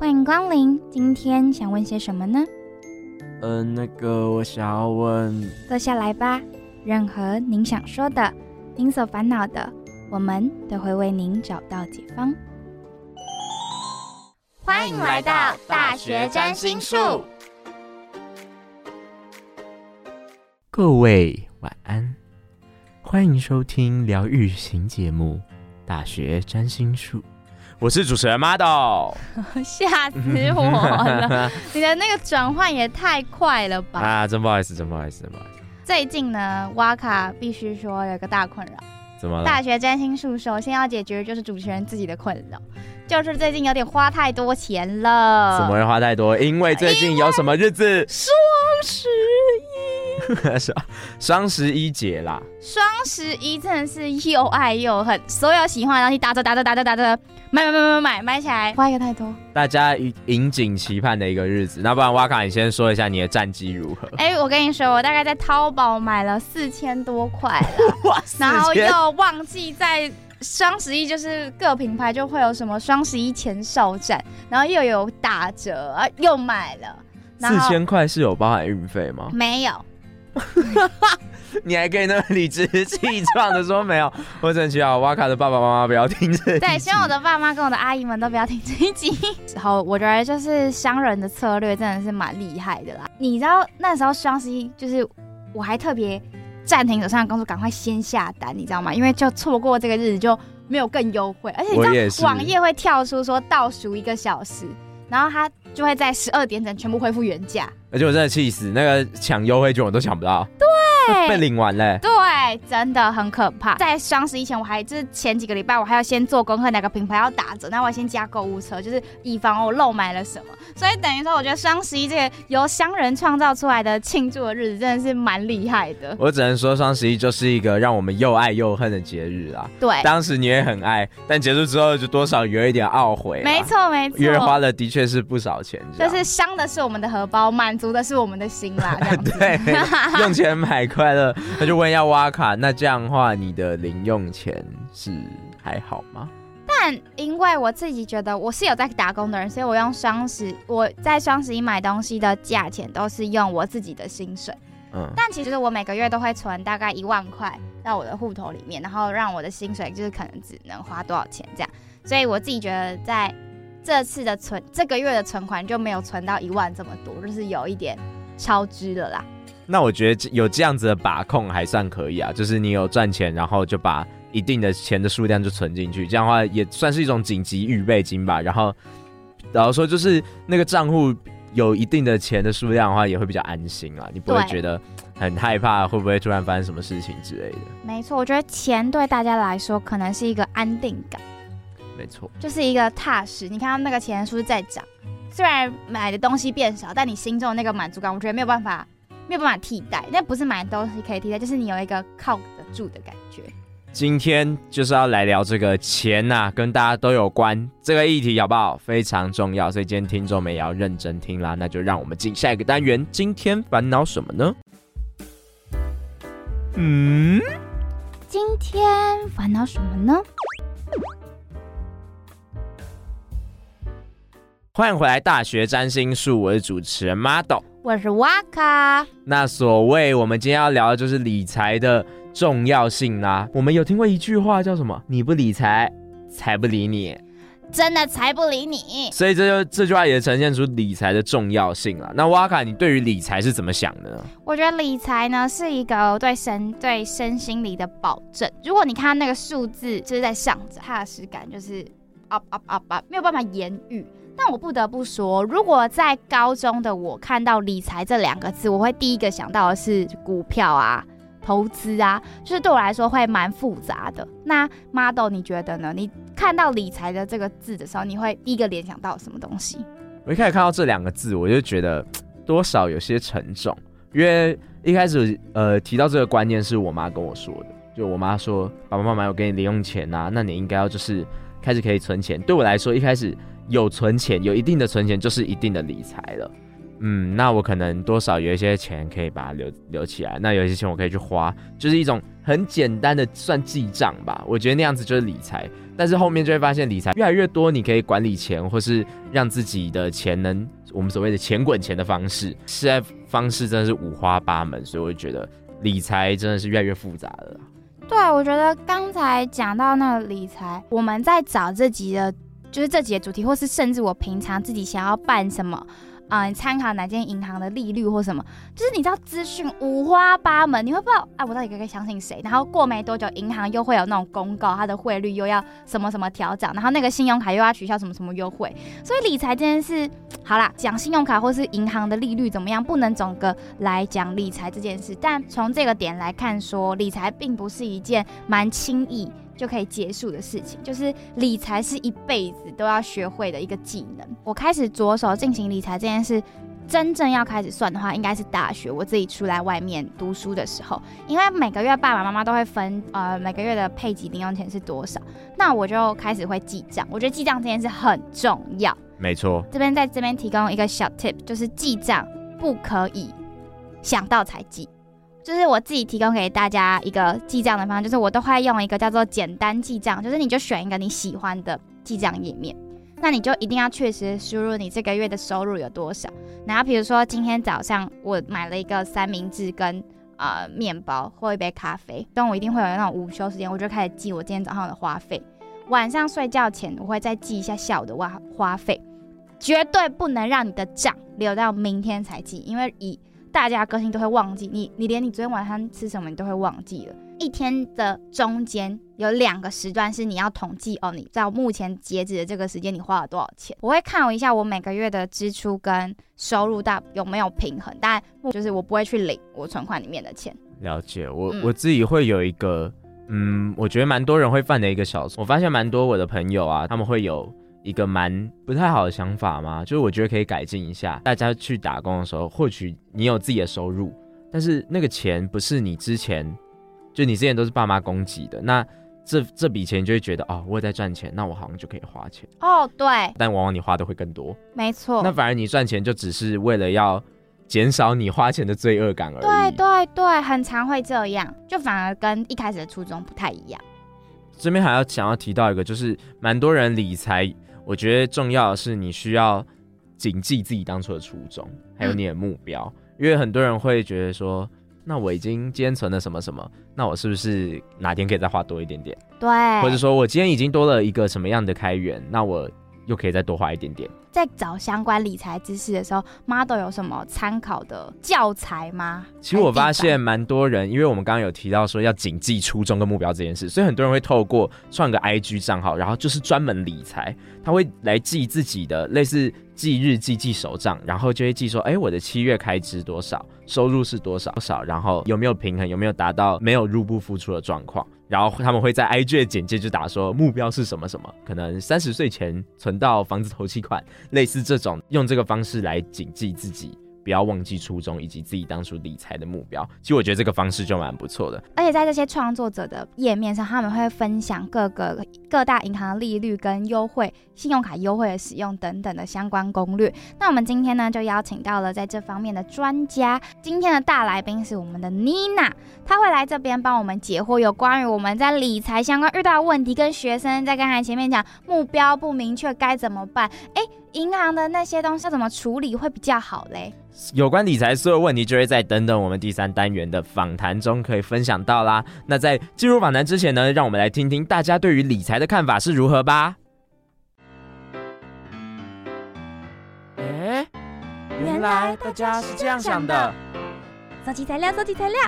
欢迎光临，今天想问些什么呢？嗯、呃，那个我想要问，坐下来吧。任何您想说的，您所烦恼的，我们都会为您找到解方。欢迎来到大学占星术。各位晚安，欢迎收听疗愈型节目《大学占星术》。我是主持人 Model，吓死我了！你的那个转换也太快了吧！啊，真不好意思，真不好意思，真不好意思。最近呢，哇卡必须说有个大困扰。怎么了？大学占星术首先要解决就是主持人自己的困扰，就是最近有点花太多钱了。怎么会花太多？因为最近有什么日子？双十 双双十一节啦！双十一真的是又爱又恨，所有喜欢的东西打折打折打折打折，买买买买买买起来，花一个太多。大家引颈期盼的一个日子，那不然哇卡，你先说一下你的战绩如何？哎、欸，我跟你说，我大概在淘宝买了四千多块了，哇，然后又忘记在双十一就是各品牌就会有什么双十一前哨战，然后又有打折，又买了。四千块是有包含运费吗？没有。你还可以那么理直气壮的说没有，我真希望哇卡的爸爸妈妈不要听这一集。对，希望我的爸妈跟我的阿姨们都不要听这一集。然后我觉得就是商人的策略真的是蛮厉害的啦。你知道那时候双十一就是我还特别暂停手上的工作，赶快先下单，你知道吗？因为就错过这个日子就没有更优惠，而且你知道网页会跳出说倒数一个小时。然后它就会在十二点整全部恢复原价，而且我真的气死，那个抢优惠券我都抢不到，对，被领完嘞，对，真的很可怕。在双十一前，我还就是前几个礼拜，我还要先做功课，哪个品牌要打折，那我先加购物车，就是以防我漏买了什么。所以等于说，我觉得双十一这个由商人创造出来的庆祝的日子，真的是蛮厉害的。我只能说，双十一就是一个让我们又爱又恨的节日啊。对，当时你也很爱，但结束之后就多少有一点懊悔。没错，没错，因为花了的确是不少钱，就是伤的是我们的荷包，满足的是我们的心啦。对，用钱买快乐。那就问一下哇卡，那这样的话，你的零用钱是还好吗？但因为我自己觉得我是有在打工的人，所以我用双十我在双十一买东西的价钱都是用我自己的薪水。嗯，但其实我每个月都会存大概一万块到我的户头里面，然后让我的薪水就是可能只能花多少钱这样。所以我自己觉得在这次的存这个月的存款就没有存到一万这么多，就是有一点超支了啦。那我觉得有这样子的把控还算可以啊，就是你有赚钱，然后就把。一定的钱的数量就存进去，这样的话也算是一种紧急预备金吧。然后，然后说就是那个账户有一定的钱的数量的话，也会比较安心啊。你不会觉得很害怕会不会突然发生什么事情之类的。没错，我觉得钱对大家来说可能是一个安定感。没错，就是一个踏实。你看到那个钱是不是在涨？虽然买的东西变少，但你心中的那个满足感，我觉得没有办法，没有办法替代。但不是买的东西可以替代，就是你有一个靠得住的感觉。今天就是要来聊这个钱呐、啊，跟大家都有关这个议题，好不好？非常重要，所以今天听众们也要认真听啦。那就让我们进下一个单元。今天烦恼什么呢？嗯，今天烦恼什么呢？欢迎回来，大学占星术，我是主持人 Model，我是哇卡。那所谓我们今天要聊的就是理财的。重要性啦，我们有听过一句话叫什么？你不理财，财不理你。真的财不理你。所以这就这句话也呈现出理财的重要性了。那哇卡，你对于理财是怎么想的呢？我觉得理财呢是一个对身对身心理的保证。如果你看那个数字就是在上涨，踏实感就是 up up up up，没有办法言喻。但我不得不说，如果在高中的我看到理财这两个字，我会第一个想到的是股票啊。投资啊，就是对我来说会蛮复杂的。那 Model 你觉得呢？你看到理财的这个字的时候，你会第一个联想到什么东西？我一开始看到这两个字，我就觉得多少有些沉重，因为一开始呃提到这个观念是我妈跟我说的，就我妈说爸爸妈妈有给你零用钱啊，那你应该要就是开始可以存钱。对我来说，一开始有存钱，有一定的存钱就是一定的理财了。嗯，那我可能多少有一些钱可以把它留留起来，那有一些钱我可以去花，就是一种很简单的算记账吧。我觉得那样子就是理财，但是后面就会发现理财越来越多，你可以管理钱，或是让自己的钱能我们所谓的钱滚钱的方式，现在方式真的是五花八门，所以我觉得理财真的是越来越复杂了。对，我觉得刚才讲到那个理财，我们在找这集的，就是这几个主题，或是甚至我平常自己想要办什么。啊、参考哪间银行的利率或什么，就是你知道资讯五花八门，你会不知道啊，我到底该该相信谁？然后过没多久，银行又会有那种公告，它的汇率又要什么什么调整，然后那个信用卡又要取消什么什么优惠。所以理财这件事，好啦，讲信用卡或是银行的利率怎么样，不能总个来讲理财这件事。但从这个点来看，说理财并不是一件蛮轻易。就可以结束的事情，就是理财是一辈子都要学会的一个技能。我开始着手进行理财这件事，真正要开始算的话，应该是大学我自己出来外面读书的时候，因为每个月爸爸妈妈都会分，呃，每个月的配给零用钱是多少，那我就开始会记账。我觉得记账这件事很重要。没错，这边在这边提供一个小 tip，就是记账不可以想到才记。就是我自己提供给大家一个记账的方式，就是我都会用一个叫做简单记账，就是你就选一个你喜欢的记账页面，那你就一定要确实输入你这个月的收入有多少。然后比如说今天早上我买了一个三明治跟呃面包或一杯咖啡，但我一定会有那种午休时间，我就开始记我今天早上的花费。晚上睡觉前我会再记一下下午的花花费，绝对不能让你的账留到明天才记，因为以大家个性都会忘记你，你连你昨天晚上吃什么你都会忘记了。一天的中间有两个时段是你要统计哦，你在目前截止的这个时间你花了多少钱？我会看我一下我每个月的支出跟收入大有没有平衡，但就是我不会去领我存款里面的钱。了解，我、嗯、我自己会有一个，嗯，我觉得蛮多人会犯的一个小错。我发现蛮多我的朋友啊，他们会有。一个蛮不太好的想法嘛，就是我觉得可以改进一下。大家去打工的时候，或许你有自己的收入，但是那个钱不是你之前，就你之前都是爸妈供给的，那这这笔钱就会觉得哦，我也在赚钱，那我好像就可以花钱。哦，对。但往往你花的会更多。没错。那反而你赚钱就只是为了要减少你花钱的罪恶感而已。对对对，很常会这样，就反而跟一开始的初衷不太一样。这边还要想要提到一个，就是蛮多人理财。我觉得重要的是，你需要谨记自己当初的初衷，还有你的目标。嗯。因为很多人会觉得说，那我已经今天存了什么什么，那我是不是哪天可以再花多一点点？对。或者说我今天已经多了一个什么样的开源，那我又可以再多花一点点。在找相关理财知识的时候，Model 有什么参考的教材吗？其实我发现蛮多人，因为我们刚刚有提到说要谨记初衷跟目标这件事，所以很多人会透过创个 IG 账号，然后就是专门理财，他会来记自己的类似记日记、记手账，然后就会记说，哎，我的七月开支多少，收入是多少少，然后有没有平衡，有没有达到没有入不敷出的状况。然后他们会在 IG 的简介就打说目标是什么什么，可能三十岁前存到房子头期款，类似这种，用这个方式来谨记自己。不要忘记初衷以及自己当初理财的目标。其实我觉得这个方式就蛮不错的。而且在这些创作者的页面上，他们会分享各个各大银行的利率跟优惠、信用卡优惠的使用等等的相关攻略。那我们今天呢，就邀请到了在这方面的专家。今天的大来宾是我们的妮娜，她会来这边帮我们解惑有关于我们在理财相关遇到的问题，跟学生在刚才前面讲目标不明确该怎么办？哎。银行的那些东西要怎么处理会比较好嘞？有关理财所有问题，就会在等等我们第三单元的访谈中可以分享到啦。那在进入访谈之前呢，让我们来听听大家对于理财的看法是如何吧。哎，原来大家是这样想的。收集材料，收集材料。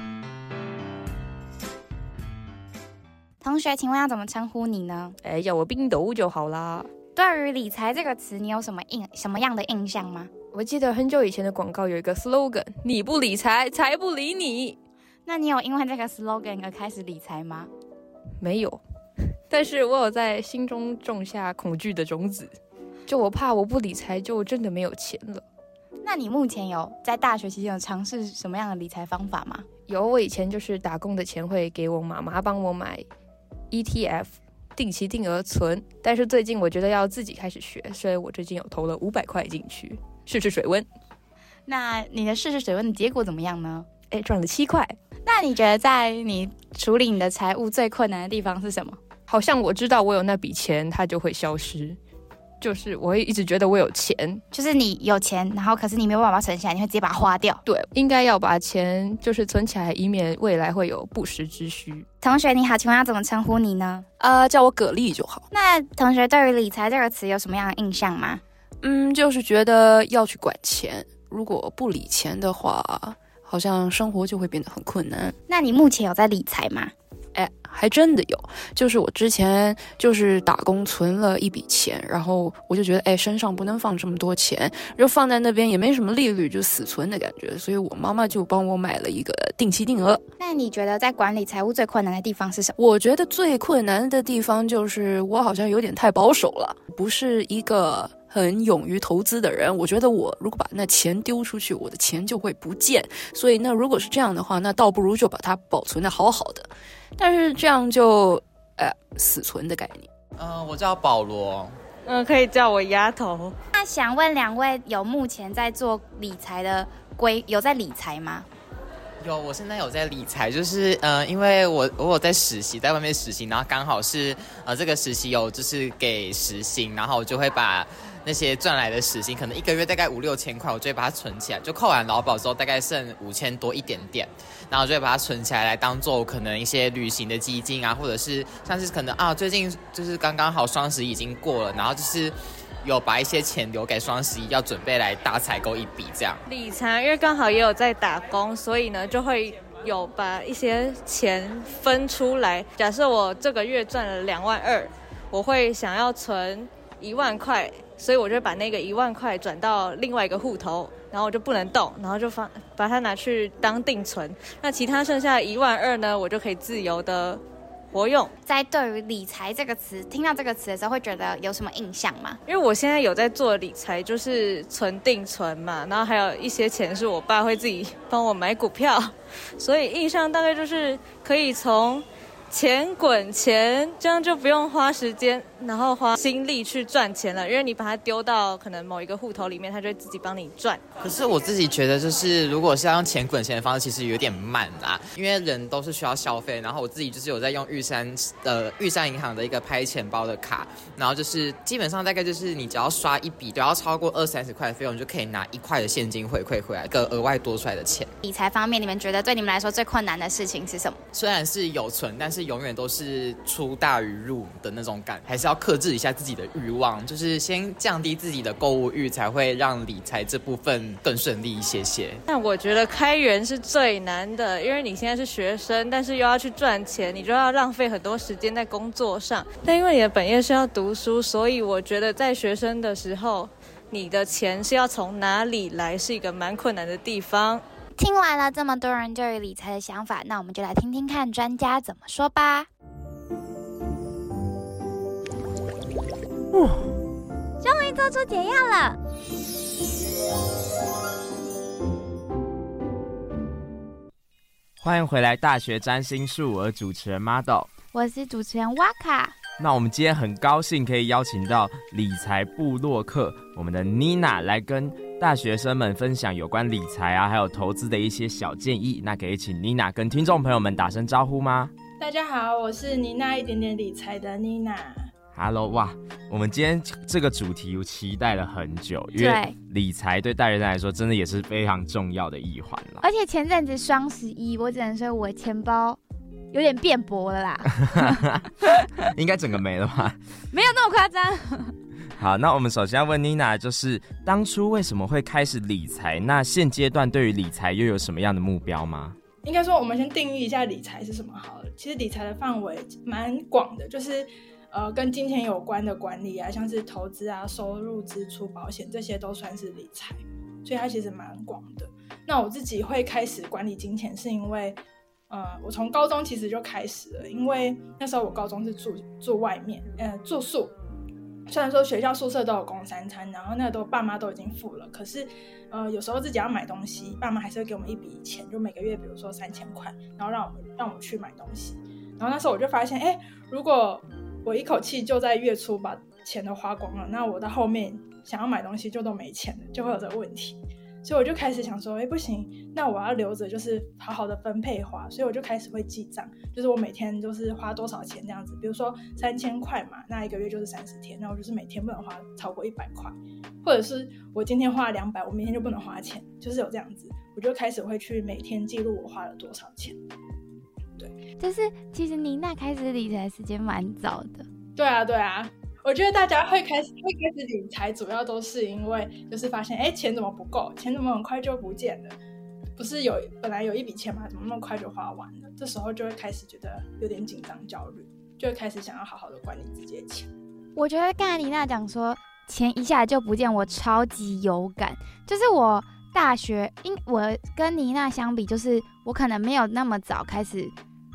同学，请问要怎么称呼你呢？哎，叫我冰斗就好啦。对于理财这个词，你有什么印什么样的印象吗？我记得很久以前的广告有一个 slogan：“ 你不理财，财不理你。”那你有因为这个 slogan 而开始理财吗？没有，但是我有在心中种下恐惧的种子，就我怕我不理财就真的没有钱了。那你目前有在大学期间有尝试什么样的理财方法吗？有，我以前就是打工的钱会给我妈妈帮我买 ETF。定期定额存，但是最近我觉得要自己开始学，所以我最近有投了五百块进去，试试水温。那你的试试水温的结果怎么样呢？哎，赚了七块。那你觉得在你处理你的财务最困难的地方是什么？好像我知道我有那笔钱，它就会消失。就是我会一直觉得我有钱，就是你有钱，然后可是你没有办法存下来，你会直接把它花掉。对，应该要把钱就是存起来，以免未来会有不时之需。同学你好，请问要怎么称呼你呢？呃，叫我蛤蜊就好。那同学对于理财这个词有什么样的印象吗？嗯，就是觉得要去管钱，如果不理钱的话，好像生活就会变得很困难。那你目前有在理财吗？哎，还真的有，就是我之前就是打工存了一笔钱，然后我就觉得，哎，身上不能放这么多钱，就放在那边也没什么利率，就死存的感觉，所以我妈妈就帮我买了一个定期定额。那你觉得在管理财务最困难的地方是什么？我觉得最困难的地方就是我好像有点太保守了，不是一个很勇于投资的人。我觉得我如果把那钱丢出去，我的钱就会不见，所以那如果是这样的话，那倒不如就把它保存得好好的。但是这样就，呃，死存的概念。嗯、呃，我叫保罗。嗯、呃，可以叫我丫头。那想问两位，有目前在做理财的规，有在理财吗？有，我现在有在理财，就是呃，因为我我有在实习，在外面实习，然后刚好是呃这个实习有就是给实薪，然后我就会把。那些赚来的时薪，可能一个月大概五六千块，我就会把它存起来，就扣完劳保之后，大概剩五千多一点点，然后我就会把它存起来，来当做可能一些旅行的基金啊，或者是像是可能啊，最近就是刚刚好双十一已经过了，然后就是有把一些钱留给双十一，要准备来大采购一笔这样。理财，因为刚好也有在打工，所以呢就会有把一些钱分出来。假设我这个月赚了两万二，我会想要存一万块。所以我就把那个一万块转到另外一个户头，然后我就不能动，然后就放把它拿去当定存。那其他剩下的一万二呢，我就可以自由的活用。在对于理财这个词，听到这个词的时候，会觉得有什么印象吗？因为我现在有在做理财，就是存定存嘛，然后还有一些钱是我爸会自己帮我买股票，所以印象大概就是可以从。钱滚钱，这样就不用花时间，然后花心力去赚钱了，因为你把它丢到可能某一个户头里面，它就会自己帮你赚。可是我自己觉得，就是如果是要用钱滚钱的方式，其实有点慢啦，因为人都是需要消费。然后我自己就是有在用玉山呃玉山银行的一个拍钱包的卡，然后就是基本上大概就是你只要刷一笔，只要超过二三十块的费用，你就可以拿一块的现金回馈回来，一个额外多出来的钱。理财方面，你们觉得对你们来说最困难的事情是什么？虽然是有存，但是。永远都是出大于入的那种感，还是要克制一下自己的欲望，就是先降低自己的购物欲，才会让理财这部分更顺利一些些。那我觉得开源是最难的，因为你现在是学生，但是又要去赚钱，你就要浪费很多时间在工作上。但因为你的本业是要读书，所以我觉得在学生的时候，你的钱是要从哪里来，是一个蛮困难的地方。听完了这么多人对于理财的想法，那我们就来听听看专家怎么说吧。终于做出解药了。欢迎回来，大学占星术，我主持人 Model，我是主持人瓦卡。那我们今天很高兴可以邀请到理财部落客我们的妮娜来跟大学生们分享有关理财啊，还有投资的一些小建议。那可以请妮娜跟听众朋友们打声招呼吗？大家好，我是妮娜一点点理财的妮娜。Hello，哇，我们今天这个主题我期待了很久，因为理财对大学生来说真的也是非常重要的一环了。而且前阵子双十一，我只能说我钱包有点变薄了啦。应该整个没了吧？没有那么夸张。好，那我们首先要问妮娜，就是当初为什么会开始理财？那现阶段对于理财又有什么样的目标吗？应该说，我们先定义一下理财是什么好了。其实理财的范围蛮广的，就是呃跟金钱有关的管理啊，像是投资啊、收入、支出、保险这些都算是理财，所以它其实蛮广的。那我自己会开始管理金钱，是因为呃我从高中其实就开始了，因为那时候我高中是住住外面，呃住宿。虽然说学校宿舍都有供三餐，然后那都爸妈都已经付了，可是，呃，有时候自己要买东西，爸妈还是会给我们一笔钱，就每个月比如说三千块，然后让我们让我们去买东西。然后那时候我就发现，哎，如果我一口气就在月初把钱都花光了，那我到后面想要买东西就都没钱了，就会有这个问题。所以我就开始想说，哎，不行，那我要留着，就是好好的分配花，所以我就开始会记账，就是我每天都是花多少钱这样子。比如说三千块嘛，那一个月就是三十天，那我就是每天不能花超过一百块，或者是我今天花了两百，我明天就不能花钱，就是有这样子，我就开始会去每天记录我花了多少钱。对，就是其实妮娜开始理财时间蛮早的。对啊，对啊。我觉得大家会开始会开始理财，主要都是因为就是发现，哎，钱怎么不够？钱怎么很快就不见了？不是有本来有一笔钱吗？怎么那么快就花完了？这时候就会开始觉得有点紧张、焦虑，就会开始想要好好的管理自己的钱。我觉得刚才妮娜讲说钱一下就不见，我超级有感。就是我大学，因我跟妮娜相比，就是我可能没有那么早开始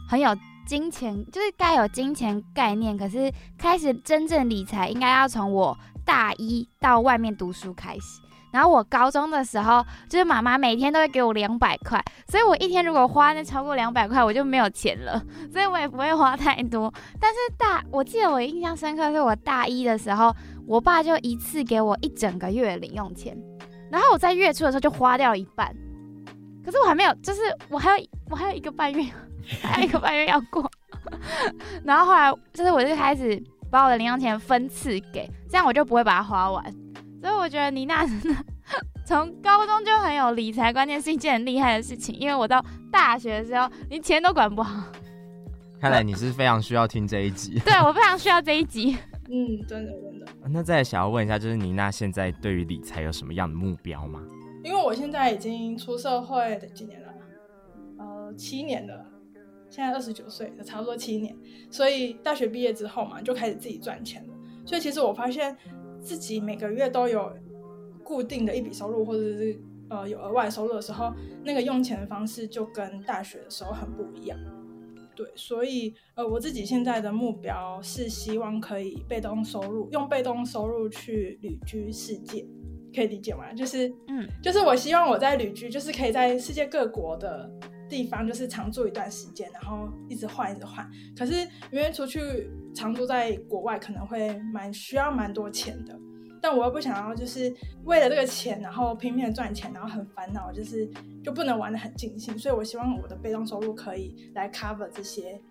很有。金钱就是该有金钱概念，可是开始真正理财应该要从我大一到外面读书开始。然后我高中的时候，就是妈妈每天都会给我两百块，所以我一天如果花那超过两百块，我就没有钱了，所以我也不会花太多。但是大，我记得我印象深刻是我大一的时候，我爸就一次给我一整个月的零用钱，然后我在月初的时候就花掉了一半，可是我还没有，就是我还有我还有一个半月。还有一个半月要过，然后后来就是我就开始把我的零用钱分次给，这样我就不会把它花完。所以我觉得妮娜真的从高中就很有理财观念，是一件很厉害的事情。因为我到大学的时候，连钱都管不好。看来你是非常需要听这一集。对，我非常需要这一集。嗯，真的真的。那再想要问一下，就是妮娜现在对于理财有什么样的目标吗？因为我现在已经出社会的几年了，呃，七年了。现在二十九岁，差不多七年，所以大学毕业之后嘛，就开始自己赚钱了。所以其实我发现自己每个月都有固定的一笔收入，或者是呃有额外收入的时候，那个用钱的方式就跟大学的时候很不一样。对，所以呃我自己现在的目标是希望可以被动收入，用被动收入去旅居世界，可以理解吗？就是嗯，就是我希望我在旅居，就是可以在世界各国的。地方就是常住一段时间，然后一直换，一直换。可是因为出去常住在国外，可能会蛮需要蛮多钱的。但我又不想要，就是为了这个钱，然后拼命的赚钱，然后很烦恼，就是就不能玩得很尽兴。所以我希望我的被动收入可以来 cover 这些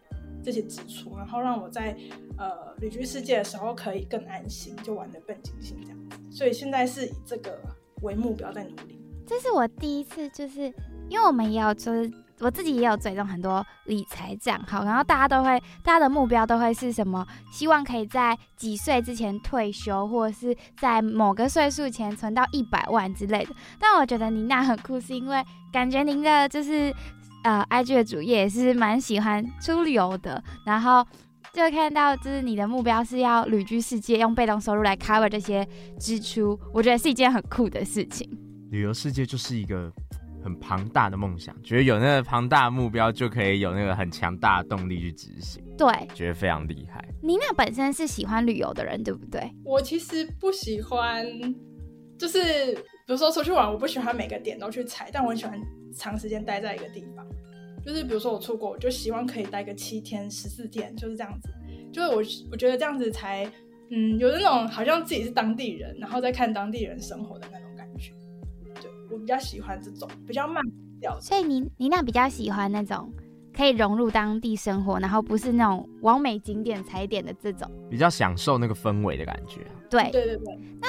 这些支出，然后让我在呃旅居世界的时候可以更安心，就玩得更尽兴这样子。所以现在是以这个为目标在努力。这是我第一次，就是因为我们也有就是。我自己也有追踪很多理财账号，然后大家都会，大家的目标都会是什么？希望可以在几岁之前退休，或者是在某个岁数前存到一百万之类的。但我觉得您那很酷，是因为感觉您的就是呃，IG 的主页也是蛮喜欢出旅游的，然后就看到就是你的目标是要旅居世界，用被动收入来 cover 这些支出，我觉得是一件很酷的事情。旅游世界就是一个。很庞大的梦想，觉得有那个庞大的目标，就可以有那个很强大的动力去执行。对，觉得非常厉害。妮娜本身是喜欢旅游的人，对不对？我其实不喜欢，就是比如说出去玩，我不喜欢每个点都去踩，但我很喜欢长时间待在一个地方。就是比如说我出国，我就希望可以待个七天、十四天，就是这样子。就是我我觉得这样子才嗯，有那种好像自己是当地人，然后再看当地人生活的那种。我比较喜欢这种比较慢调，所以你妮娜比较喜欢那种可以融入当地生活，然后不是那种完美景点踩点的这种，比较享受那个氛围的感觉。对对对对，那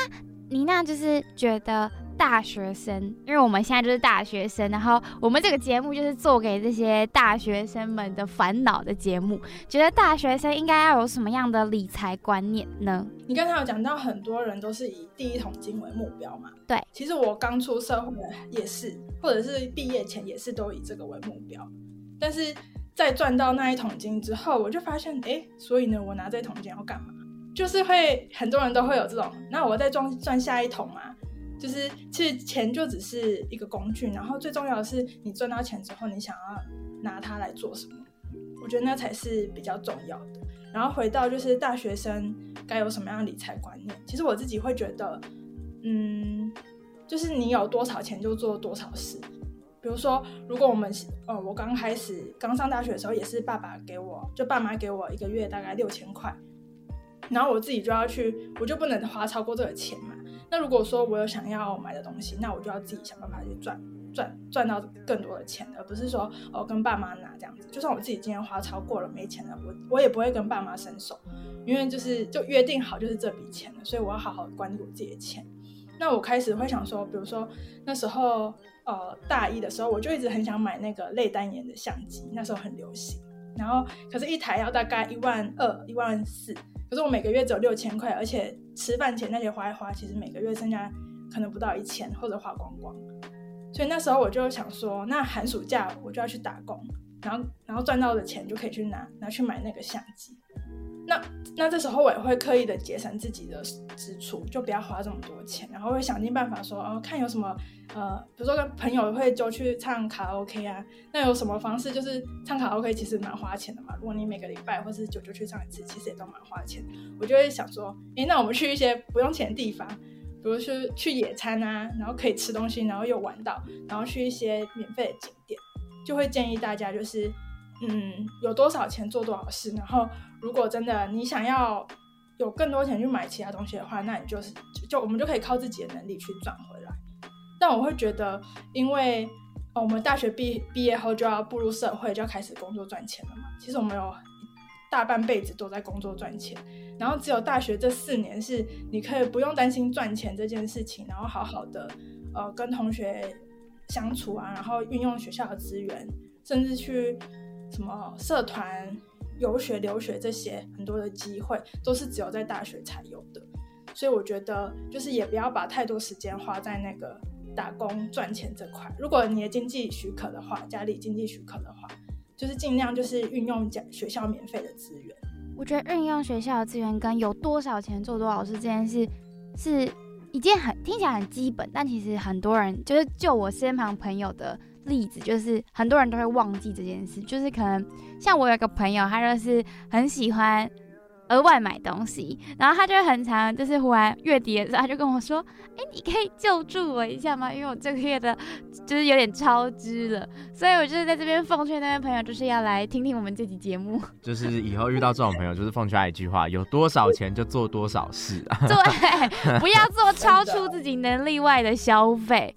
妮娜就是觉得。大学生，因为我们现在就是大学生，然后我们这个节目就是做给这些大学生们的烦恼的节目。觉得大学生应该要有什么样的理财观念呢？你刚才有讲到很多人都是以第一桶金为目标嘛？对，其实我刚出社会也是，或者是毕业前也是都以这个为目标。但是在赚到那一桶金之后，我就发现，哎，所以呢，我拿这一桶金要干嘛？就是会很多人都会有这种，那我再赚赚下一桶嘛。就是其实钱就只是一个工具，然后最重要的是你赚到钱之后，你想要拿它来做什么？我觉得那才是比较重要的。然后回到就是大学生该有什么样的理财观念？其实我自己会觉得，嗯，就是你有多少钱就做多少事。比如说，如果我们呃我刚开始刚上大学的时候，也是爸爸给我就爸妈给我一个月大概六千块，然后我自己就要去，我就不能花超过这个钱嘛。那如果说我有想要买的东西，那我就要自己想办法去赚赚赚到更多的钱，而不是说哦跟爸妈拿这样子。就算我自己今天花超过了没钱了，我我也不会跟爸妈伸手，因为就是就约定好就是这笔钱了，所以我要好好管理我自己的钱。那我开始会想说，比如说那时候呃大一的时候，我就一直很想买那个类单眼的相机，那时候很流行。然后可是，一台要大概一万二、一万四，可是我每个月只有六千块，而且吃饭钱那些花一花，其实每个月剩下可能不到一千，或者花光光。所以那时候我就想说，那寒暑假我就要去打工，然后然后赚到的钱就可以去拿拿去买那个相机。那那这时候我也会刻意的节省自己的支出，就不要花这么多钱，然后会想尽办法说，哦，看有什么，呃，比如说跟朋友会就去唱卡拉 OK 啊，那有什么方式就是唱卡拉 OK 其实蛮花钱的嘛，如果你每个礼拜或是久久去唱一次，其实也都蛮花钱。我就会想说，诶，那我们去一些不用钱的地方，比如说去野餐啊，然后可以吃东西，然后又玩到，然后去一些免费的景点，就会建议大家就是。嗯，有多少钱做多少事。然后，如果真的你想要有更多钱去买其他东西的话，那你就是就，我们就可以靠自己的能力去赚回来。但我会觉得，因为、哦、我们大学毕毕业后就要步入社会，就要开始工作赚钱了嘛。其实我们有大半辈子都在工作赚钱，然后只有大学这四年是你可以不用担心赚钱这件事情，然后好好的呃跟同学相处啊，然后运用学校的资源，甚至去。什么社团、游学、留学这些很多的机会，都是只有在大学才有的。所以我觉得，就是也不要把太多时间花在那个打工赚钱这块。如果你的经济许可的话，家里经济许可的话，就是尽量就是运用学学校免费的资源。我觉得运用学校的资源跟有多少钱做多少事这件事，是一件很听起来很基本，但其实很多人就是就我身旁朋友的。例子就是很多人都会忘记这件事，就是可能像我有个朋友，他就是很喜欢额外买东西，然后他就很常就是忽然月底的时候，他就跟我说：“哎，你可以救助我一下吗？因为我这个月的就是有点超支了。”所以，我就是在这边奉劝那位朋友，就是要来听听我们这期节目。就是以后遇到这种朋友，就是奉劝他一句话：有多少钱就做多少事啊！对，不要做超出自己能力外的消费。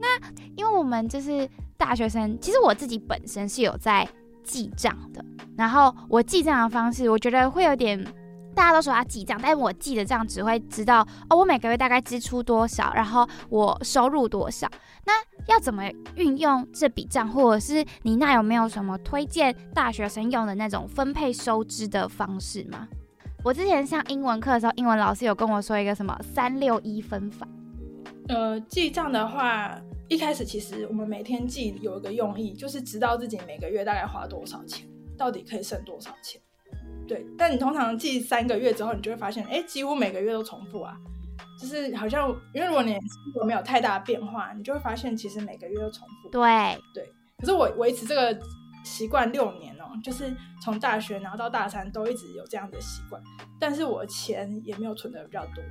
那因为我们就是大学生，其实我自己本身是有在记账的。然后我记账的方式，我觉得会有点，大家都说要记账，但是我记的账只会知道哦，我每个月大概支出多少，然后我收入多少。那要怎么运用这笔账，或者是你那有没有什么推荐大学生用的那种分配收支的方式吗？我之前上英文课的时候，英文老师有跟我说一个什么三六一分法。呃，记账的话，一开始其实我们每天记有一个用意，就是知道自己每个月大概花多少钱，到底可以剩多少钱。对，但你通常记三个月之后，你就会发现，哎，几乎每个月都重复啊，就是好像，因为如果你生活没有太大的变化，你就会发现其实每个月都重复。对对，可是我维持这个习惯六年哦，就是从大学然后到大三都一直有这样的习惯，但是我钱也没有存的比较多。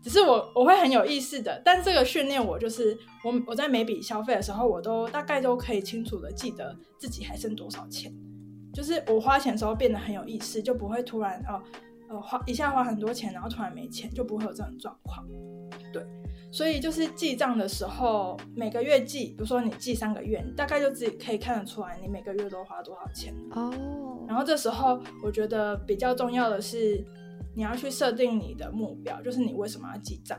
只是我我会很有意识的，但这个训练我就是我我在每笔消费的时候，我都大概都可以清楚的记得自己还剩多少钱，就是我花钱的时候变得很有意识，就不会突然哦呃花一下花很多钱，然后突然没钱，就不会有这种状况。对，所以就是记账的时候，每个月记，比如说你记三个月，你大概就自己可以看得出来你每个月都花多少钱哦。然后这时候我觉得比较重要的是。你要去设定你的目标，就是你为什么要记账，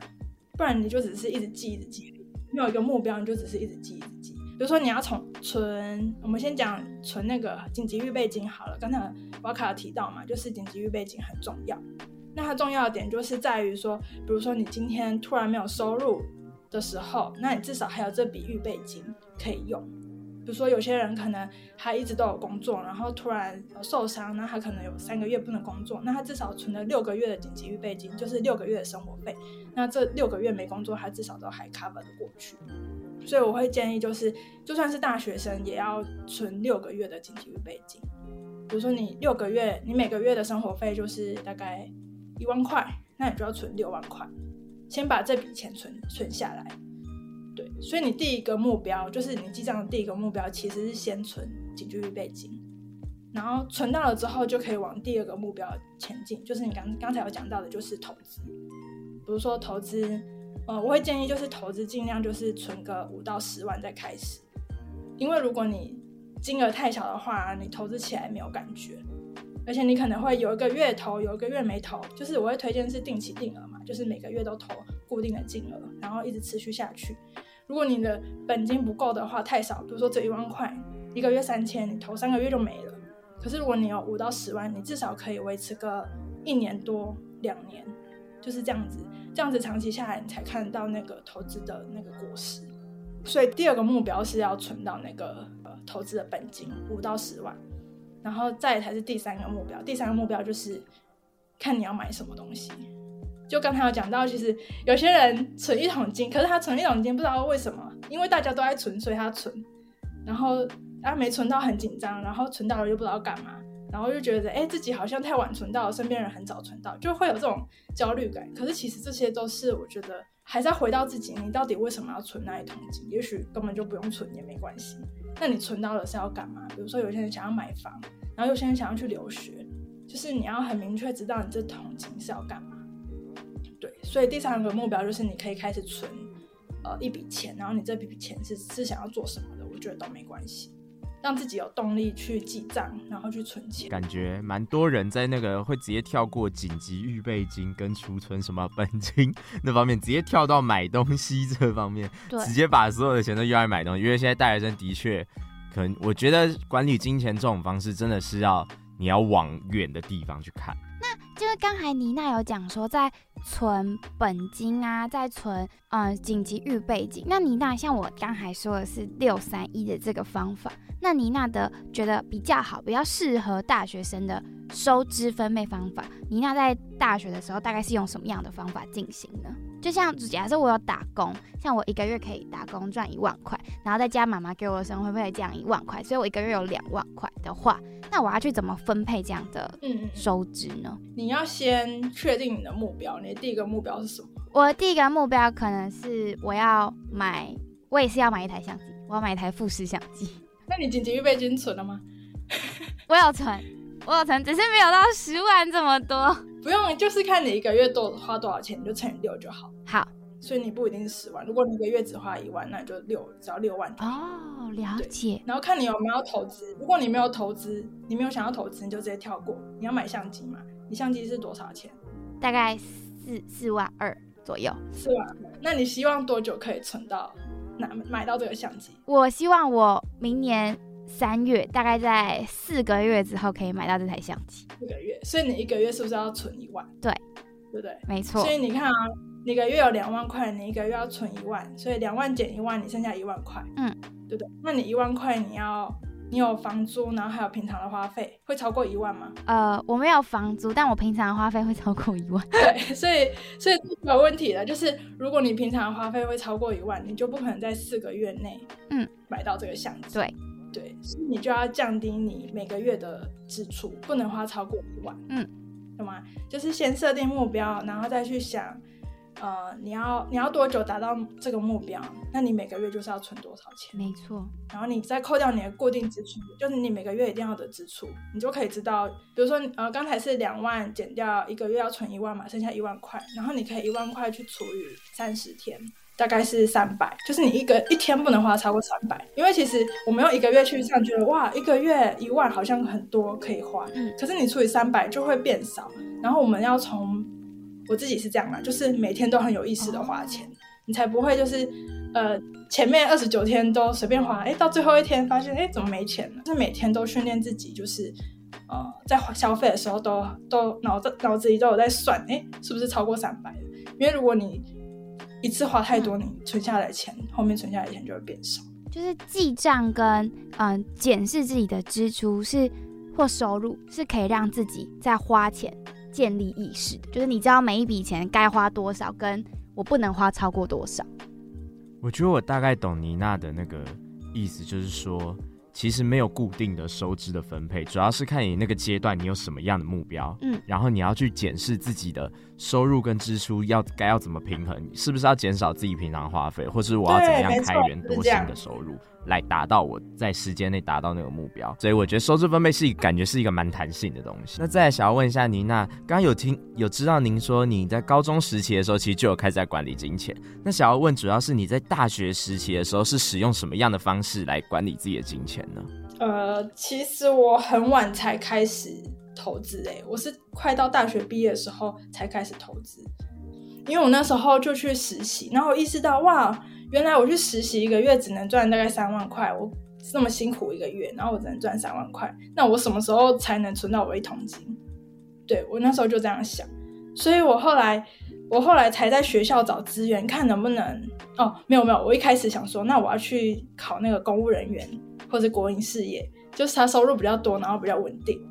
不然你就只是一直记一直记，没有一个目标，你就只是一直记一直记。比如说你要从存，我们先讲存那个紧急预备金好了。刚才瓦卡有提到嘛，就是紧急预备金很重要。那它重要的点就是在于说，比如说你今天突然没有收入的时候，那你至少还有这笔预备金可以用。比如说，有些人可能他一直都有工作，然后突然受伤，那他可能有三个月不能工作，那他至少存了六个月的紧急预备金，就是六个月的生活费。那这六个月没工作，他至少都还 cover 得过去。所以我会建议，就是就算是大学生，也要存六个月的紧急预备金。比如说你六个月，你每个月的生活费就是大概一万块，那你就要存六万块，先把这笔钱存存下来。所以你第一个目标就是你记账的第一个目标，其实是先存紧急预备金，然后存到了之后，就可以往第二个目标前进，就是你刚刚才有讲到的，就是投资。比如说投资，呃，我会建议就是投资尽量就是存个五到十万再开始，因为如果你金额太小的话，你投资起来没有感觉，而且你可能会有一个月投，有一个月没投，就是我会推荐是定期定额嘛，就是每个月都投固定的金额，然后一直持续下去。如果你的本金不够的话，太少，比如说这一万块，一个月三千，你投三个月就没了。可是如果你有五到十万，你至少可以维持个一年多两年，就是这样子，这样子长期下来，你才看到那个投资的那个果实。所以第二个目标是要存到那个呃投资的本金五到十万，然后再才是第三个目标。第三个目标就是看你要买什么东西。就刚才有讲到，其实有些人存一桶金，可是他存一桶金不知道为什么，因为大家都在存，所以他存，然后他没存到很紧张，然后存到了又不知道干嘛，然后又觉得哎自己好像太晚存到了，身边人很早存到，就会有这种焦虑感。可是其实这些都是我觉得还是要回到自己，你到底为什么要存那一桶金？也许根本就不用存也没关系。那你存到了是要干嘛？比如说有些人想要买房，然后有些人想要去留学，就是你要很明确知道你这桶金是要干嘛。对，所以第三个目标就是你可以开始存，呃，一笔钱，然后你这笔钱是是想要做什么的，我觉得都没关系，让自己有动力去记账，然后去存钱。感觉蛮多人在那个会直接跳过紧急预备金跟储存什么本金那方面，直接跳到买东西这方面，对，直接把所有的钱都用来买东西。因为现在大学生的确，可能我觉得管理金钱这种方式真的是要你要往远的地方去看。那就是刚才妮娜有讲说，在存本金啊，再存嗯紧急预备金。那妮娜像我刚才说的是六三一的这个方法，那妮娜的觉得比较好，比较适合大学生的收支分配方法。妮娜在大学的时候大概是用什么样的方法进行呢？就像假设我有打工，像我一个月可以打工赚一万块，然后再加妈妈给我的生活费这样一万块，所以我一个月有两万块的话，那我要去怎么分配这样的收支呢？嗯，你要先确定你的目标，你的第一个目标是什么？我的第一个目标可能是我要买，我也是要买一台相机，我要买一台富士相机。那你紧急预备金存了吗？我有存，我有存，只是没有到十万这么多。不用，就是看你一个月多花多少钱，你就乘以六就好。好，所以你不一定是十万，如果你一个月只花一万，那你就六，只要六万就好。哦，了解。然后看你有没有投资，如果你没有投资，你没有想要投资，你就直接跳过。你要买相机嘛？你相机是多少钱？大概四四万二左右。四万，那你希望多久可以存到那买到这个相机？我希望我明年。三月大概在四个月之后可以买到这台相机。四个月，所以你一个月是不是要存一万？对，对不对？没错。所以你看啊，你一个月有两万块，你一个月要存一万，所以两万减一万，你剩下一万块。嗯，对不对？那你一万块，你要你有房租，然后还有平常的花费，会超过一万吗？呃，我没有房租，但我平常的花费会超过一万。对，所以所以有问题的，就是如果你平常的花费会超过一万，你就不可能在四个月内嗯买到这个相机。对。对，所以你就要降低你每个月的支出，不能花超过一万，嗯，懂吗？就是先设定目标，然后再去想，呃，你要你要多久达到这个目标？那你每个月就是要存多少钱？没错。然后你再扣掉你的固定支出，就是你每个月一定要的支出，你就可以知道，比如说，呃，刚才是两万减掉一个月要存一万嘛，剩下一万块，然后你可以一万块去除以三十天。大概是三百，就是你一个一天不能花超过三百，因为其实我们用一个月去算，觉得哇，一个月一万好像很多可以花，嗯，可是你除以三百就会变少。然后我们要从我自己是这样嘛，就是每天都很有意识的花钱，哦、你才不会就是呃前面二十九天都随便花，哎，到最后一天发现哎怎么没钱了？就是每天都训练自己，就是呃在消费的时候都都脑子脑子里都有在算，哎，是不是超过三百？因为如果你一次花太多，你存下来的钱，后面存下来的钱就会变少。就是记账跟嗯检视自己的支出是或收入，是可以让自己在花钱建立意识的。就是你知道每一笔钱该花多少，跟我不能花超过多少。我觉得我大概懂妮娜的那个意思，就是说，其实没有固定的收支的分配，主要是看你那个阶段你有什么样的目标，嗯，然后你要去检视自己的收入跟支出要该要怎么平衡？是不是要减少自己平常花费，或是我要怎么样开源多新的收入？来达到我在时间内达到那个目标，所以我觉得收支分配是一感觉是一个蛮弹性的东西。那再来想要问一下妮娜，刚刚有听有知道您说你在高中时期的时候其实就有开始在管理金钱，那想要问主要是你在大学时期的时候是使用什么样的方式来管理自己的金钱呢？呃，其实我很晚才开始投资，诶，我是快到大学毕业的时候才开始投资，因为我那时候就去实习，然后意识到哇。原来我去实习一个月只能赚大概三万块，我这么辛苦一个月，然后我只能赚三万块，那我什么时候才能存到我一桶金？对，我那时候就这样想，所以我后来我后来才在学校找资源，看能不能哦，没有没有，我一开始想说，那我要去考那个公务人员或者国营事业，就是他收入比较多，然后比较稳定，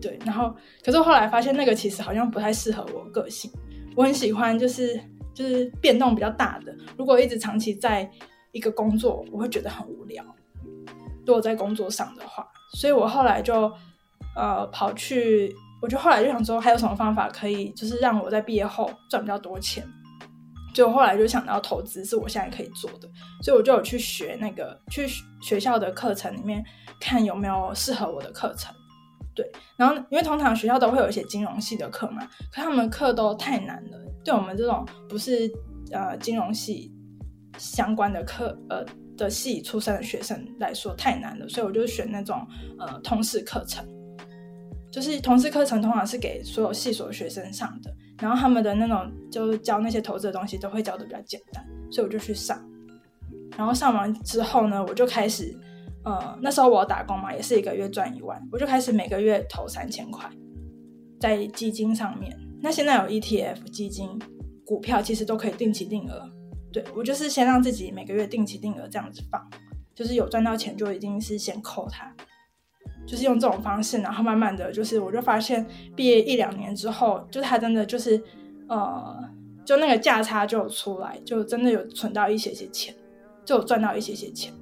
对，然后可是后来发现那个其实好像不太适合我个性，我很喜欢就是。就是变动比较大的，如果一直长期在一个工作，我会觉得很无聊。如果在工作上的话，所以我后来就呃跑去，我就后来就想说，还有什么方法可以，就是让我在毕业后赚比较多钱。就后来就想到投资是我现在可以做的，所以我就有去学那个，去学校的课程里面看有没有适合我的课程。对，然后因为通常学校都会有一些金融系的课嘛，可他们课都太难了，对我们这种不是呃金融系相关的课呃的系出身的学生来说太难了，所以我就选那种呃通识课程，就是通识课程通常是给所有系所学生上的，然后他们的那种就是教那些投资的东西都会教的比较简单，所以我就去上，然后上完之后呢，我就开始。呃，那时候我打工嘛，也是一个月赚一万，我就开始每个月投三千块在基金上面。那现在有 ETF 基金、股票，其实都可以定期定额。对，我就是先让自己每个月定期定额这样子放，就是有赚到钱就一定是先扣它，就是用这种方式，然后慢慢的就是我就发现毕业一两年之后，就它真的就是呃，就那个价差就有出来，就真的有存到一些些钱，就有赚到一些些钱。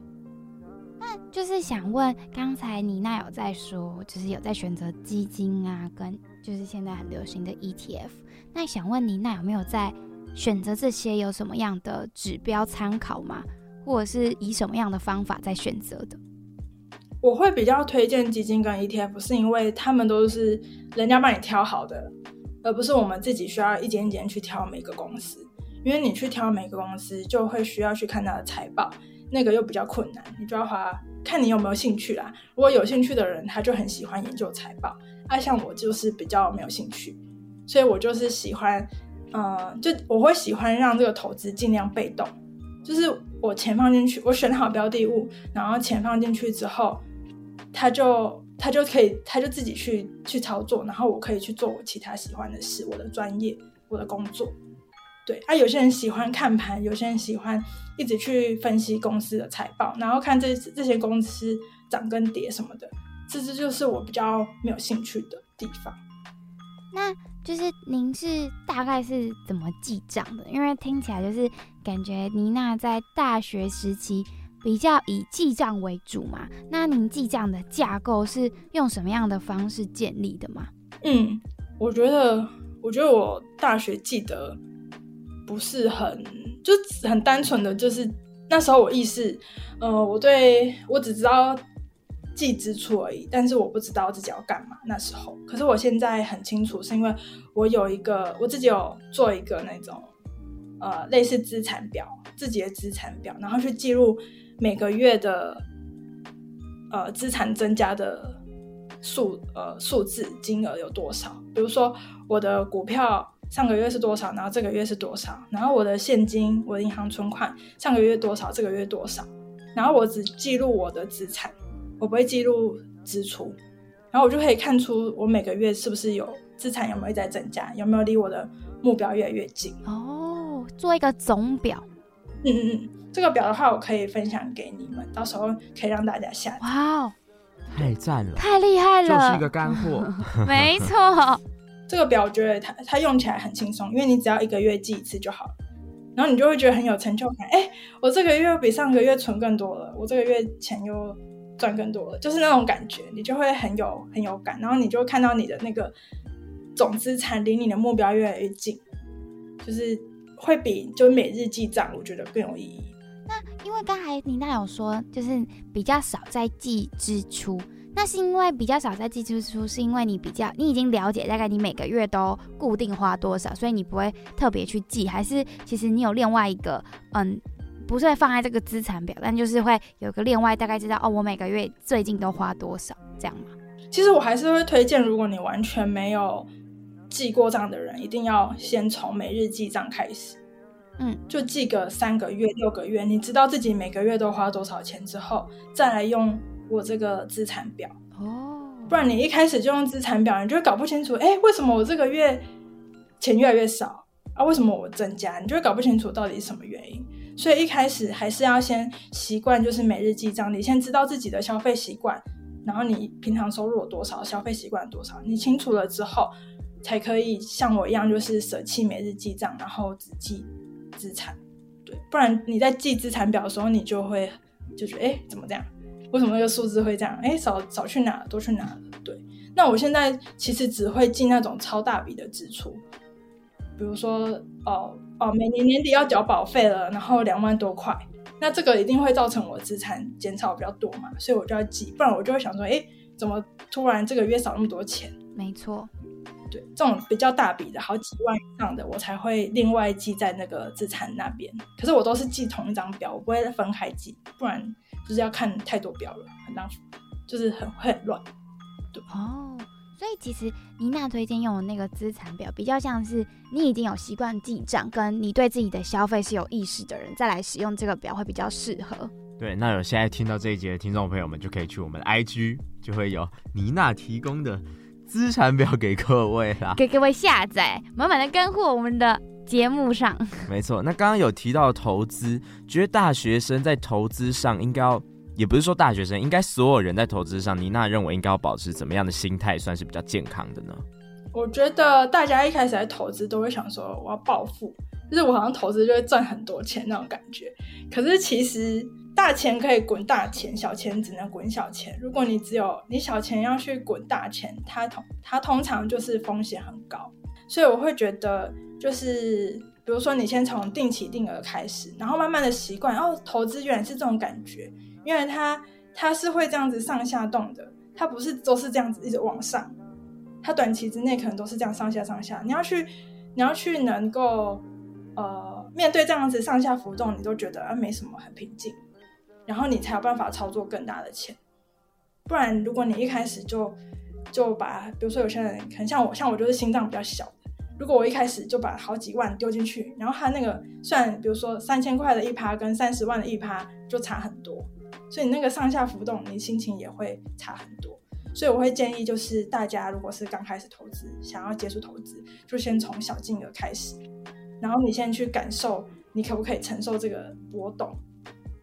那就是想问，刚才妮娜有在说，就是有在选择基金啊，跟就是现在很流行的 ETF。那想问妮娜有没有在选择这些有什么样的指标参考吗？或者是以什么样的方法在选择的？我会比较推荐基金跟 ETF，是因为他们都是人家帮你挑好的，而不是我们自己需要一间一间去挑每个公司。因为你去挑每个公司，就会需要去看它的财报。那个又比较困难，你就要花看你有没有兴趣啦。如果有兴趣的人，他就很喜欢研究财报。啊，像我就是比较没有兴趣，所以我就是喜欢，嗯、呃，就我会喜欢让这个投资尽量被动，就是我钱放进去，我选好标的物，然后钱放进去之后，他就他就可以，他就自己去去操作，然后我可以去做我其他喜欢的事，我的专业，我的工作。对啊，有些人喜欢看盘，有些人喜欢一直去分析公司的财报，然后看这这些公司涨跟跌什么的，这这就是我比较没有兴趣的地方。那就是您是大概是怎么记账的？因为听起来就是感觉妮娜在大学时期比较以记账为主嘛。那您记账的架构是用什么样的方式建立的吗？嗯，我觉得，我觉得我大学记得。不是很，就很单纯的就是那时候我意识，呃，我对我只知道记支出而已，但是我不知道自己要干嘛。那时候，可是我现在很清楚，是因为我有一个我自己有做一个那种呃类似资产表，自己的资产表，然后去记录每个月的呃资产增加的数呃数字金额有多少，比如说我的股票。上个月是多少？然后这个月是多少？然后我的现金，我的银行存款上个月多少？这个月多少？然后我只记录我的资产，我不会记录支出。然后我就可以看出我每个月是不是有资产有没有在增加，有没有离我的目标越来越近。哦，做一个总表。嗯嗯嗯，这个表的话，我可以分享给你们，到时候可以让大家下载。哇哦，太赞了，太厉害了，就是一个干货。没错。这个表我觉得它它用起来很轻松，因为你只要一个月记一次就好了，然后你就会觉得很有成就感。哎，我这个月比上个月存更多了，我这个月钱又赚更多了，就是那种感觉，你就会很有很有感，然后你就看到你的那个总资产离你的目标越来越近，就是会比就每日记账，我觉得更有意义。那因为刚才妮娜有说，就是比较少在记支出，那是因为比较少在记支出，是因为你比较你已经了解大概你每个月都固定花多少，所以你不会特别去记，还是其实你有另外一个嗯，不是会放在这个资产表，但就是会有个另外大概知道哦，我每个月最近都花多少这样吗？其实我还是会推荐，如果你完全没有记过账的人，一定要先从每日记账开始。嗯，就记个三个月、六个月，你知道自己每个月都花多少钱之后，再来用我这个资产表哦。不然你一开始就用资产表，你就会搞不清楚，哎，为什么我这个月钱越来越少啊？为什么我增加？你就会搞不清楚到底是什么原因。所以一开始还是要先习惯，就是每日记账，你先知道自己的消费习惯，然后你平常收入有多少，消费习惯多少，你清楚了之后，才可以像我一样，就是舍弃每日记账，然后只记。资产，对，不然你在记资产表的时候，你就会就觉得，哎，怎么这样？为什么那个数字会这样？哎，少少去哪了，多去哪了？对，那我现在其实只会记那种超大笔的支出，比如说，哦哦，每年年底要缴保费了，然后两万多块，那这个一定会造成我资产减少比较多嘛，所以我就要记，不然我就会想说，哎，怎么突然这个月少那么多钱？没错。对，这种比较大笔的好几万以上的，我才会另外记在那个资产那边。可是我都是记同一张表，我不会分开记，不然就是要看太多表了，很浪费，就是很会很乱。对哦，所以其实妮娜推荐用的那个资产表，比较像是你已经有习惯记账，跟你对自己的消费是有意识的人，再来使用这个表会比较适合。对，那有现在听到这一节的听众朋友们，就可以去我们的 IG，就会有妮娜提供的。资产表给各位啦，给各位下载，满满的干货，我们的节目上。没错，那刚刚有提到投资，觉得大学生在投资上应该要，也不是说大学生，应该所有人在投资上，妮娜认为应该要保持怎么样的心态，算是比较健康的呢？我觉得大家一开始在投资都会想说，我要暴富，就是我好像投资就会赚很多钱那种感觉。可是其实。大钱可以滚大钱，小钱只能滚小钱。如果你只有你小钱要去滚大钱，它通它通常就是风险很高。所以我会觉得，就是比如说你先从定期定额开始，然后慢慢的习惯，哦，投资原来是这种感觉，因为它它是会这样子上下动的，它不是都是这样子一直往上，它短期之内可能都是这样上下上下。你要去你要去能够呃面对这样子上下浮动，你都觉得啊没什么，很平静。然后你才有办法操作更大的钱，不然如果你一开始就就把，比如说有些人可能像我，像我就是心脏比较小，如果我一开始就把好几万丢进去，然后他那个算，比如说三千块的一趴跟三十万的一趴就差很多，所以你那个上下浮动，你心情也会差很多。所以我会建议，就是大家如果是刚开始投资，想要接触投资，就先从小金额开始，然后你先去感受你可不可以承受这个波动。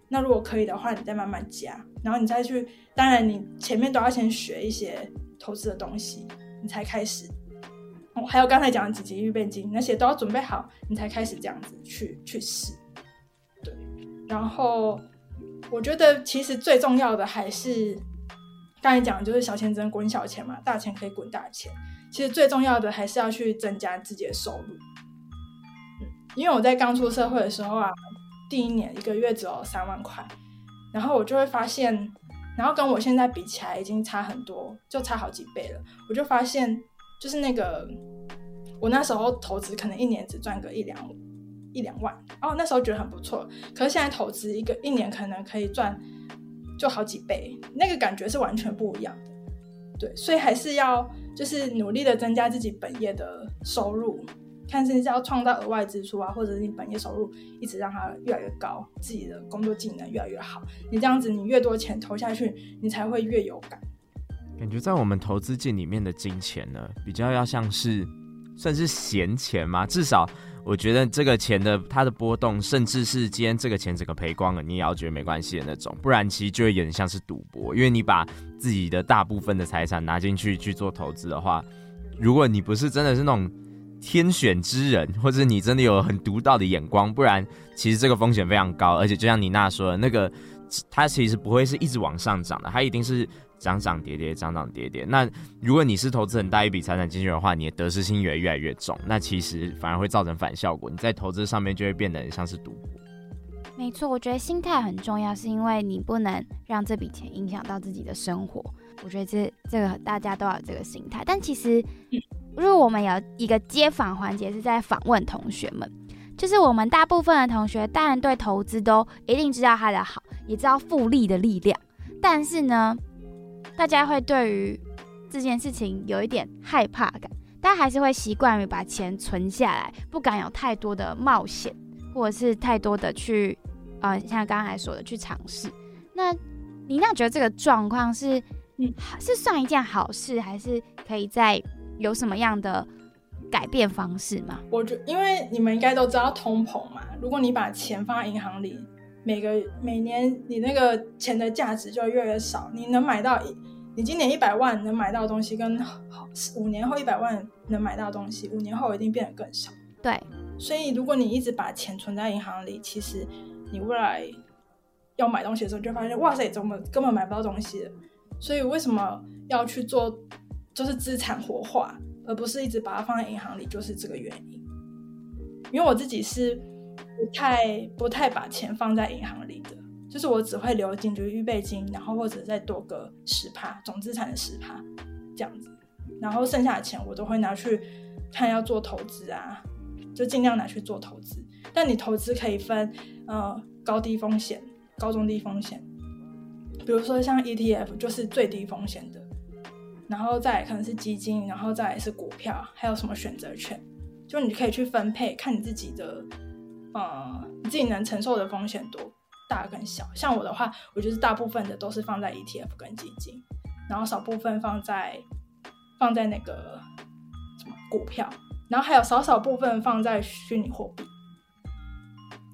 那如果可以的话，你再慢慢加，然后你再去。当然，你前面都要先学一些投资的东西，你才开始。哦，还有刚才讲的紧急预备金那些都要准备好，你才开始这样子去去试。对，然后我觉得其实最重要的还是刚才讲就是小钱只能滚小钱嘛，大钱可以滚大钱。其实最重要的还是要去增加自己的收入。因为我在刚出社会的时候啊。第一年一个月只有三万块，然后我就会发现，然后跟我现在比起来已经差很多，就差好几倍了。我就发现，就是那个我那时候投资可能一年只赚个一两一两万，哦，那时候觉得很不错。可是现在投资一个一年可能可以赚就好几倍，那个感觉是完全不一样的。对，所以还是要就是努力的增加自己本业的收入。看是你是要创造额外支出啊，或者是你本业收入一直让它越来越高，自己的工作技能越来越好。你这样子，你越多钱投下去，你才会越有感。感觉在我们投资界里面的金钱呢，比较要像是算是闲钱嘛。至少我觉得这个钱的它的波动，甚至是今天这个钱整个赔光了，你也要觉得没关系的那种。不然其实就会有点像是赌博，因为你把自己的大部分的财产拿进去去做投资的话，如果你不是真的是那种。天选之人，或者你真的有很独到的眼光，不然其实这个风险非常高。而且就像妮娜说的，那个它其实不会是一直往上涨的，它一定是涨涨跌跌，涨涨跌跌。那如果你是投资很大一笔财产进去的话，你的得失心也越来越重，那其实反而会造成反效果。你在投资上面就会变得很像是赌博。没错，我觉得心态很重要，是因为你不能让这笔钱影响到自己的生活。我觉得这这个大家都要有这个心态。但其实，如果我们有一个街访环节，是在访问同学们。就是我们大部分的同学，当然对投资都一定知道它的好，也知道复利的力量。但是呢，大家会对于这件事情有一点害怕感，但还是会习惯于把钱存下来，不敢有太多的冒险，或者是太多的去，呃，像刚才说的去尝试。那你那觉得这个状况是，嗯，是算一件好事，还是可以在有什么样的？改变方式吗？我觉，因为你们应该都知道通膨嘛。如果你把钱放在银行里，每个每年你那个钱的价值就越来越少。你能买到，你今年一百万能买到的东西，跟五年后一百万能买到的东西，五年后一定变得更少。对，所以如果你一直把钱存在银行里，其实你未来要买东西的时候，就发现哇塞，怎么根本买不到东西了。所以为什么要去做，就是资产活化？而不是一直把它放在银行里，就是这个原因。因为我自己是不太不太把钱放在银行里的，就是我只会留进就是预备金，然后或者再多个十趴总资产的十趴这样子，然后剩下的钱我都会拿去看要做投资啊，就尽量拿去做投资。但你投资可以分呃高低风险、高中低风险，比如说像 ETF 就是最低风险的。然后再可能是基金，然后再是股票，还有什么选择权，就你可以去分配，看你自己的，呃，你自己能承受的风险多大跟小。像我的话，我就是大部分的都是放在 ETF 跟基金，然后少部分放在放在那个什么股票，然后还有少少部分放在虚拟货币。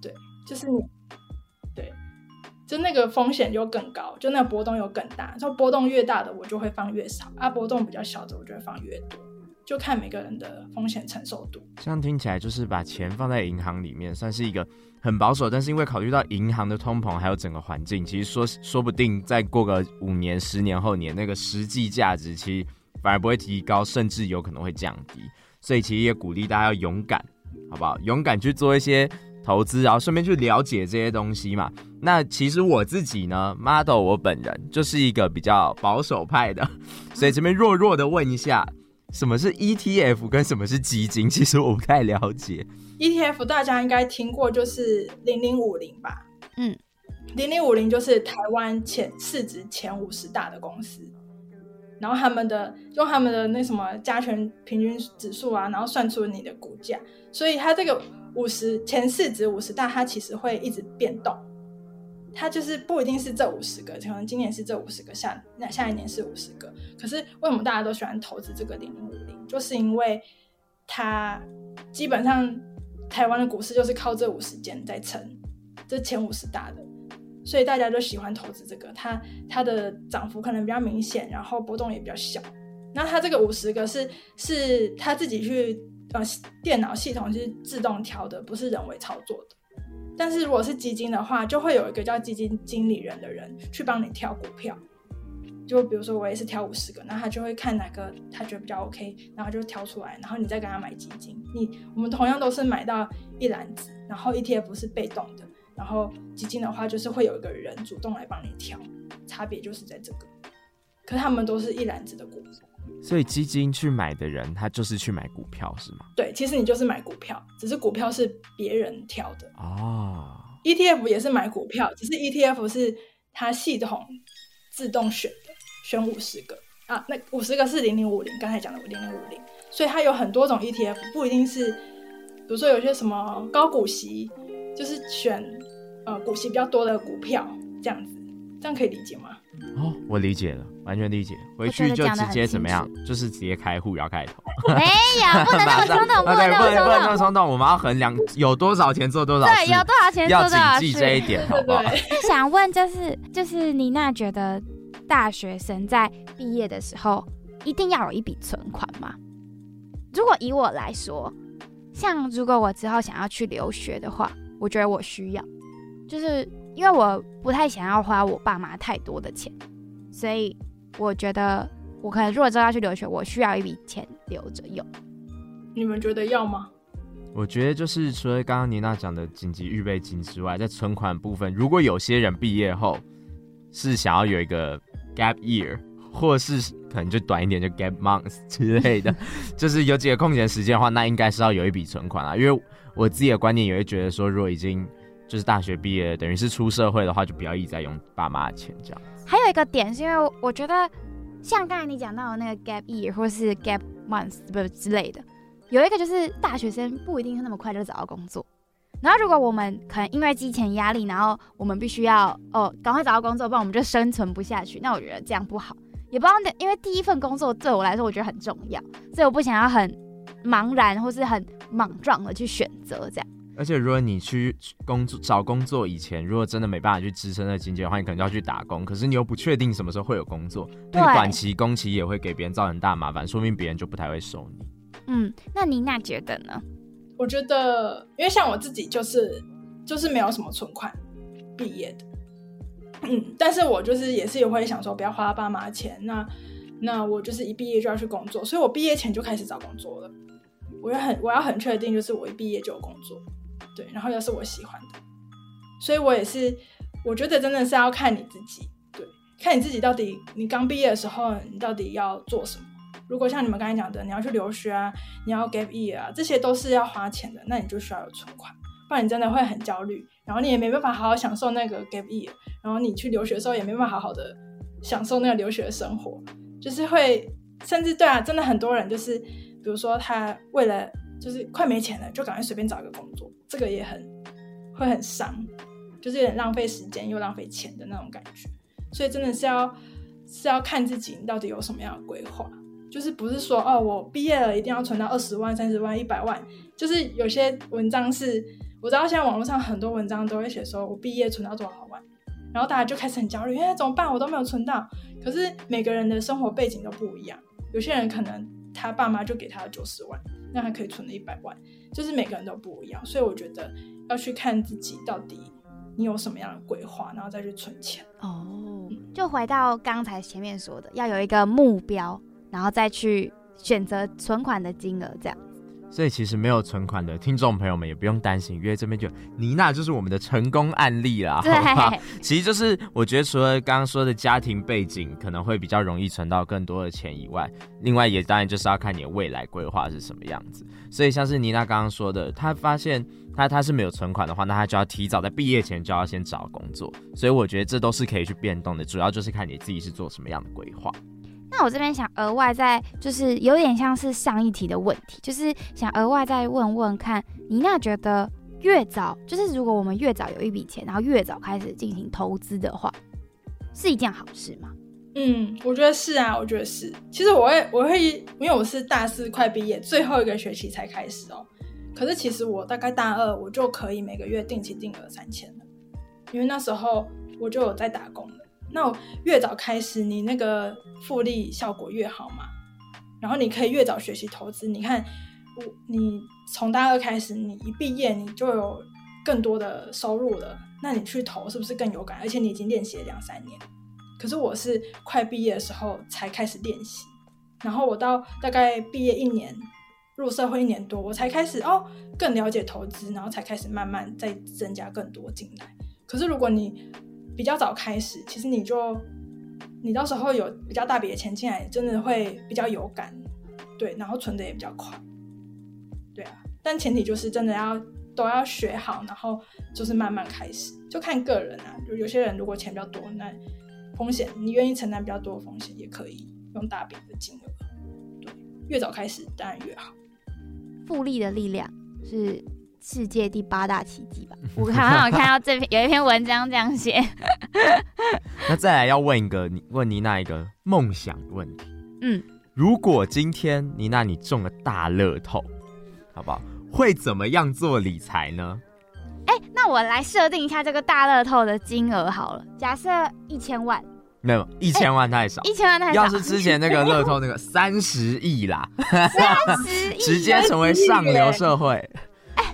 对，就是你。对就那个风险就更高，就那个波动又更大。就波动越大的，我就会放越少；啊，波动比较小的，我就会放越多。就看每个人的风险承受度。这样听起来就是把钱放在银行里面，算是一个很保守。但是因为考虑到银行的通膨还有整个环境，其实说说不定再过个五年、十年后年，那个实际价值其实反而不会提高，甚至有可能会降低。所以其实也鼓励大家要勇敢，好不好？勇敢去做一些。投资，然后顺便去了解这些东西嘛。那其实我自己呢，Model 我本人就是一个比较保守派的，所以这边弱弱的问一下，什么是 ETF 跟什么是基金？其实我不太了解。ETF 大家应该听过，就是零零五零吧？嗯，零零五零就是台湾前市值前五十大的公司，然后他们的用他们的那什么加权平均指数啊，然后算出你的股价，所以它这个。五十前市值五十大，它其实会一直变动，它就是不一定是这五十个，可能今年是这五十个，下那下一年是五十个。可是为什么大家都喜欢投资这个零零五零？就是因为它基本上台湾的股市就是靠这五十间在撑，这前五十大的，所以大家都喜欢投资这个。它它的涨幅可能比较明显，然后波动也比较小。那它这个五十个是是他自己去。呃，电脑系统是自动调的，不是人为操作的。但是如果是基金的话，就会有一个叫基金经理人的人去帮你挑股票。就比如说我也是挑五十个，那他就会看哪个他觉得比较 OK，然后就挑出来，然后你再跟他买基金。你我们同样都是买到一篮子，然后 ETF 是被动的，然后基金的话就是会有一个人主动来帮你挑，差别就是在这个。可是他们都是一篮子的股。所以基金去买的人，他就是去买股票，是吗？对，其实你就是买股票，只是股票是别人挑的哦。ETF 也是买股票，只是 ETF 是它系统自动选的，选五十个啊，那五十个是零零五零，刚才讲的零零五零，所以它有很多种 ETF，不一定是，比如说有些什么高股息，就是选呃股息比较多的股票这样子，这样可以理解吗？哦，我理解了，完全理解。回去就直接怎么样？就是直接开户，要开头。没有，不能那么冲动，不能那么冲动。我们要衡量有多少钱做多少事，对，有多少钱做多少事，要谨记这一点，好不好？想问就是，就是妮娜觉得大学生在毕业的时候一定要有一笔存款吗？如果以我来说，像如果我之后想要去留学的话，我觉得我需要，就是。因为我不太想要花我爸妈太多的钱，所以我觉得我可能如果真的要去留学，我需要一笔钱留着用。你们觉得要吗？我觉得就是除了刚刚妮娜讲的紧急预备金之外，在存款部分，如果有些人毕业后是想要有一个 gap year，或是可能就短一点就 gap months 之类的，就是有几个空闲时间的话，那应该是要有一笔存款啊。因为我自己的观念也会觉得说，如果已经就是大学毕业，等于是出社会的话，就不要一直在用爸妈的钱这样。还有一个点是因为我觉得，像刚才你讲到的那个 gap year 或是 gap months 不之类的。有一个就是大学生不一定那么快就找到工作，然后如果我们可能因为金钱压力，然后我们必须要哦赶快找到工作，不然我们就生存不下去。那我觉得这样不好，也不知道因为第一份工作对我来说我觉得很重要，所以我不想要很茫然或是很莽撞的去选择这样。而且如果你去工作找工作以前，如果真的没办法去支撑那经济的话，你可能就要去打工。可是你又不确定什么时候会有工作，那个短期工期也会给别人造成大麻烦，说明别人就不太会收你。嗯，那妮娜觉得呢？我觉得，因为像我自己就是就是没有什么存款毕业的，嗯，但是我就是也是也会想说不要花爸妈钱，那那我就是一毕业就要去工作，所以我毕业前就开始找工作了。我要很我要很确定，就是我一毕业就有工作，对，然后又是我喜欢的，所以我也是我觉得真的是要看你自己，对，看你自己到底你刚毕业的时候你到底要做什么。如果像你们刚才讲的，你要去留学啊，你要 gap year 啊，这些都是要花钱的，那你就需要有存款，不然你真的会很焦虑，然后你也没办法好好享受那个 gap year，然后你去留学的时候也没办法好好的享受那个留学生活，就是会，甚至对啊，真的很多人就是，比如说他为了就是快没钱了，就赶快随便找一个工作，这个也很会很伤，就是有点浪费时间又浪费钱的那种感觉，所以真的是要是要看自己到底有什么样的规划。就是不是说哦，我毕业了一定要存到二十万、三十万、一百万。就是有些文章是，我知道现在网络上很多文章都会写说，我毕业存到多少万，然后大家就开始很焦虑，哎，怎么办？我都没有存到。可是每个人的生活背景都不一样，有些人可能他爸妈就给他九十万，那还可以存了一百万，就是每个人都不一样。所以我觉得要去看自己到底你有什么样的规划，然后再去存钱。哦，就回到刚才前面说的，要有一个目标。然后再去选择存款的金额，这样。所以其实没有存款的听众朋友们也不用担心，因为这边就妮娜就是我们的成功案例啦。对，其实就是我觉得除了刚刚说的家庭背景可能会比较容易存到更多的钱以外，另外也当然就是要看你的未来规划是什么样子。所以像是妮娜刚刚说的，她发现她她是没有存款的话，那她就要提早在毕业前就要先找工作。所以我觉得这都是可以去变动的，主要就是看你自己是做什么样的规划。那我这边想额外再就是有点像是上一题的问题，就是想额外再问问看，妮娜觉得越早就是如果我们越早有一笔钱，然后越早开始进行投资的话，是一件好事吗？嗯，我觉得是啊，我觉得是。其实我会我会因为我是大四快毕业，最后一个学期才开始哦。可是其实我大概大二我就可以每个月定期定额三千了，因为那时候我就有在打工。那越早开始，你那个复利效果越好嘛。然后你可以越早学习投资。你看，我你从大二开始，你一毕业你就有更多的收入了。那你去投是不是更有感？而且你已经练习了两三年。可是我是快毕业的时候才开始练习，然后我到大概毕业一年，入社会一年多，我才开始哦更了解投资，然后才开始慢慢再增加更多进来。可是如果你比较早开始，其实你就，你到时候有比较大笔的钱进来，真的会比较有感，对，然后存的也比较快，对啊。但前提就是真的要都要学好，然后就是慢慢开始，就看个人啊。就有些人如果钱比较多，那风险你愿意承担比较多的风险，也可以用大笔的金额，对，越早开始当然越好。复利的力量是。世界第八大奇迹吧，我刚刚有看到这篇有一篇文章这样写。那再来要问一个，问妮娜一个梦想问题。嗯，如果今天妮娜你中了大乐透，好不好？会怎么样做理财呢？哎、欸，那我来设定一下这个大乐透的金额好了，假设一千万。没有一千万太少，一千万太少。要是之前那个乐透那个 三十亿啦，三十亿直接成为上流社会。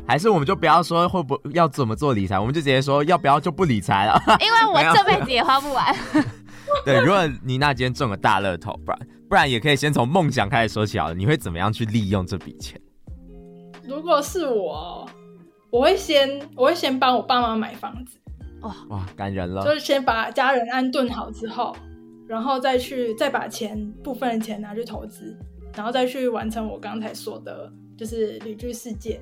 还是我们就不要说会不要怎么做理财，我们就直接说要不要就不理财了。因为我这辈子也花不完。对，如果妮娜今天中了大乐透，不然不然也可以先从梦想开始说起好了。你会怎么样去利用这笔钱？如果是我，我会先我会先帮我爸妈买房子。哇哇，感人了！就是先把家人安顿好之后，然后再去再把钱部分的钱拿去投资，然后再去完成我刚才说的，就是旅居世界。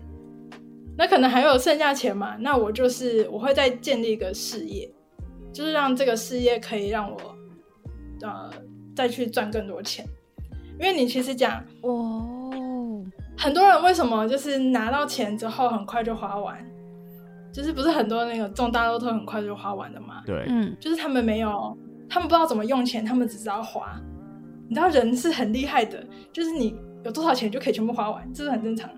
那可能还有剩下钱嘛？那我就是我会再建立一个事业，就是让这个事业可以让我呃再去赚更多钱。因为你其实讲哦，很多人为什么就是拿到钱之后很快就花完？就是不是很多那个中大乐透很快就花完的嘛？对，嗯，就是他们没有，他们不知道怎么用钱，他们只知道花。你知道人是很厉害的，就是你有多少钱就可以全部花完，这是很正常，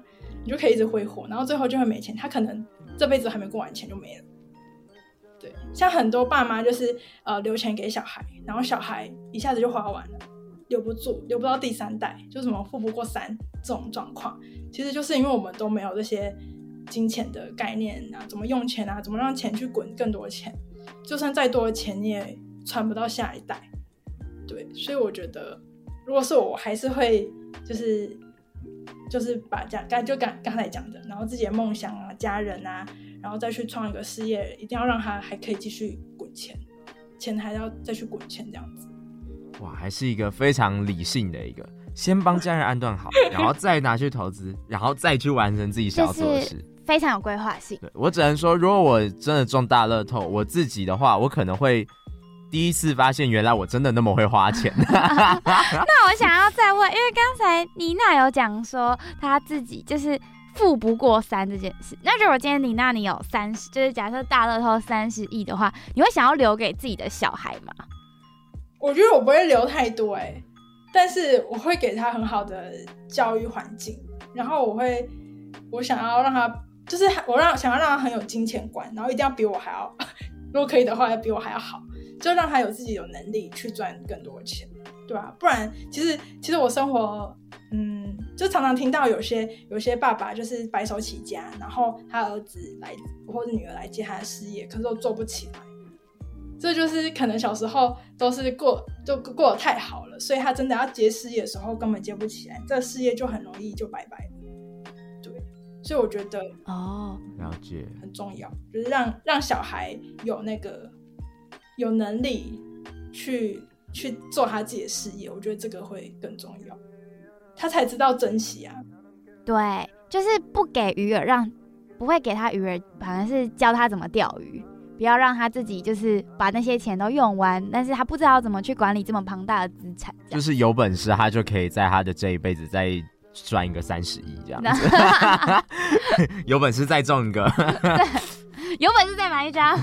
你就可以一直挥霍，然后最后就会没钱。他可能这辈子还没过完，钱就没了。对，像很多爸妈就是呃留钱给小孩，然后小孩一下子就花完了，留不住，留不到第三代，就什么富不过三这种状况，其实就是因为我们都没有这些。金钱的概念啊，怎么用钱啊？怎么让钱去滚更多钱？就算再多的钱，你也传不到下一代。对，所以我觉得，如果是我，我还是会就是就是把家刚就刚刚才讲的，然后自己的梦想啊、家人啊，然后再去创一个事业，一定要让他还可以继续滚钱，钱还要再去滚钱这样子。哇，还是一个非常理性的一个，先帮家人安顿好，然后再拿去投资，然后再去完成自己想要做的事。非常有规划性。对，我只能说，如果我真的中大乐透，我自己的话，我可能会第一次发现，原来我真的那么会花钱。那我想要再问，因为刚才妮娜有讲说她自己就是富不过三这件事。那如果今天妮娜你有三十，就是假设大乐透三十亿的话，你会想要留给自己的小孩吗？我觉得我不会留太多哎、欸，但是我会给他很好的教育环境，然后我会，我想要让他。就是我让想要让他很有金钱观，然后一定要比我还要，如果可以的话，要比我还要好，就让他有自己有能力去赚更多钱，对吧？不然，其实其实我生活，嗯，就常常听到有些有些爸爸就是白手起家，然后他儿子来或者女儿来接他的事业，可是都做不起来，这就是可能小时候都是过就过得太好了，所以他真的要接事业的时候根本接不起来，这个事业就很容易就拜拜。对所以我觉得哦，了解很重要，就是让让小孩有那个有能力去去做他自己的事业，我觉得这个会更重要，他才知道珍惜啊。对，就是不给鱼饵，让不会给他鱼饵，反而是教他怎么钓鱼，不要让他自己就是把那些钱都用完，但是他不知道怎么去管理这么庞大的资产。就是有本事，他就可以在他的这一辈子再。赚一个三十亿这样子 有本事再中一个，有本事再买一张。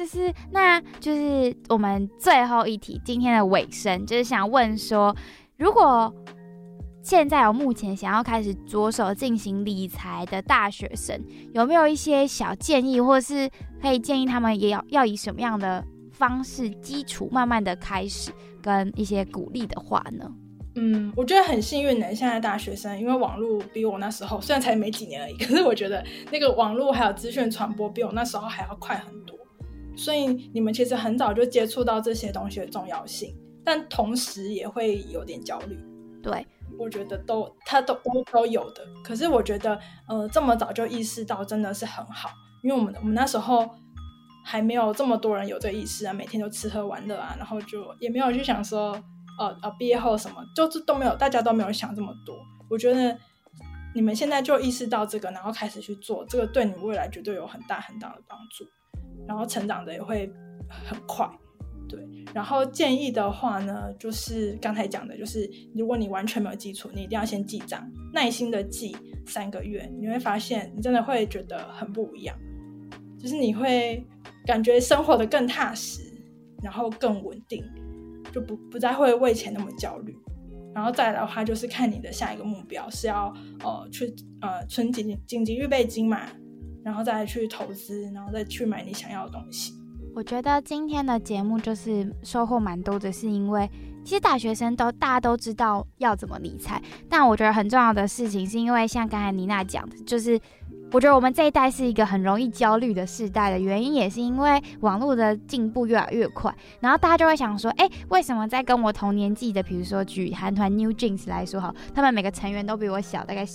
就是，那就是我们最后一题，今天的尾声，就是想问说，如果现在有目前想要开始着手进行理财的大学生，有没有一些小建议，或是可以建议他们也要要以什么样的方式基础，慢慢的开始，跟一些鼓励的话呢？嗯，我觉得很幸运的，现在大学生，因为网络比我那时候虽然才没几年而已，可是我觉得那个网络还有资讯传播比我那时候还要快很多，所以你们其实很早就接触到这些东西的重要性，但同时也会有点焦虑。对，我觉得都他都都都有的，可是我觉得呃这么早就意识到真的是很好，因为我们我们那时候还没有这么多人有这个意识啊，每天都吃喝玩乐啊，然后就也没有去想说。呃呃，毕业后什么就是都没有，大家都没有想这么多。我觉得你们现在就意识到这个，然后开始去做，这个对你未来绝对有很大很大的帮助，然后成长的也会很快。对，然后建议的话呢，就是刚才讲的，就是如果你完全没有基础，你一定要先记账，耐心的记三个月，你会发现你真的会觉得很不一样，就是你会感觉生活的更踏实，然后更稳定。就不不再会为钱那么焦虑，然后再来的话就是看你的下一个目标是要呃去呃存紧紧急预备金嘛，然后再去投资，然后再去买你想要的东西。我觉得今天的节目就是收获蛮多的，是因为其实大学生都大家都知道要怎么理财，但我觉得很重要的事情是因为像刚才妮娜讲的，就是我觉得我们这一代是一个很容易焦虑的世代的原因，也是因为网络的进步越来越快，然后大家就会想说，哎，为什么在跟我同年纪的，比如说举韩团 New Jeans 来说哈，他们每个成员都比我小，大概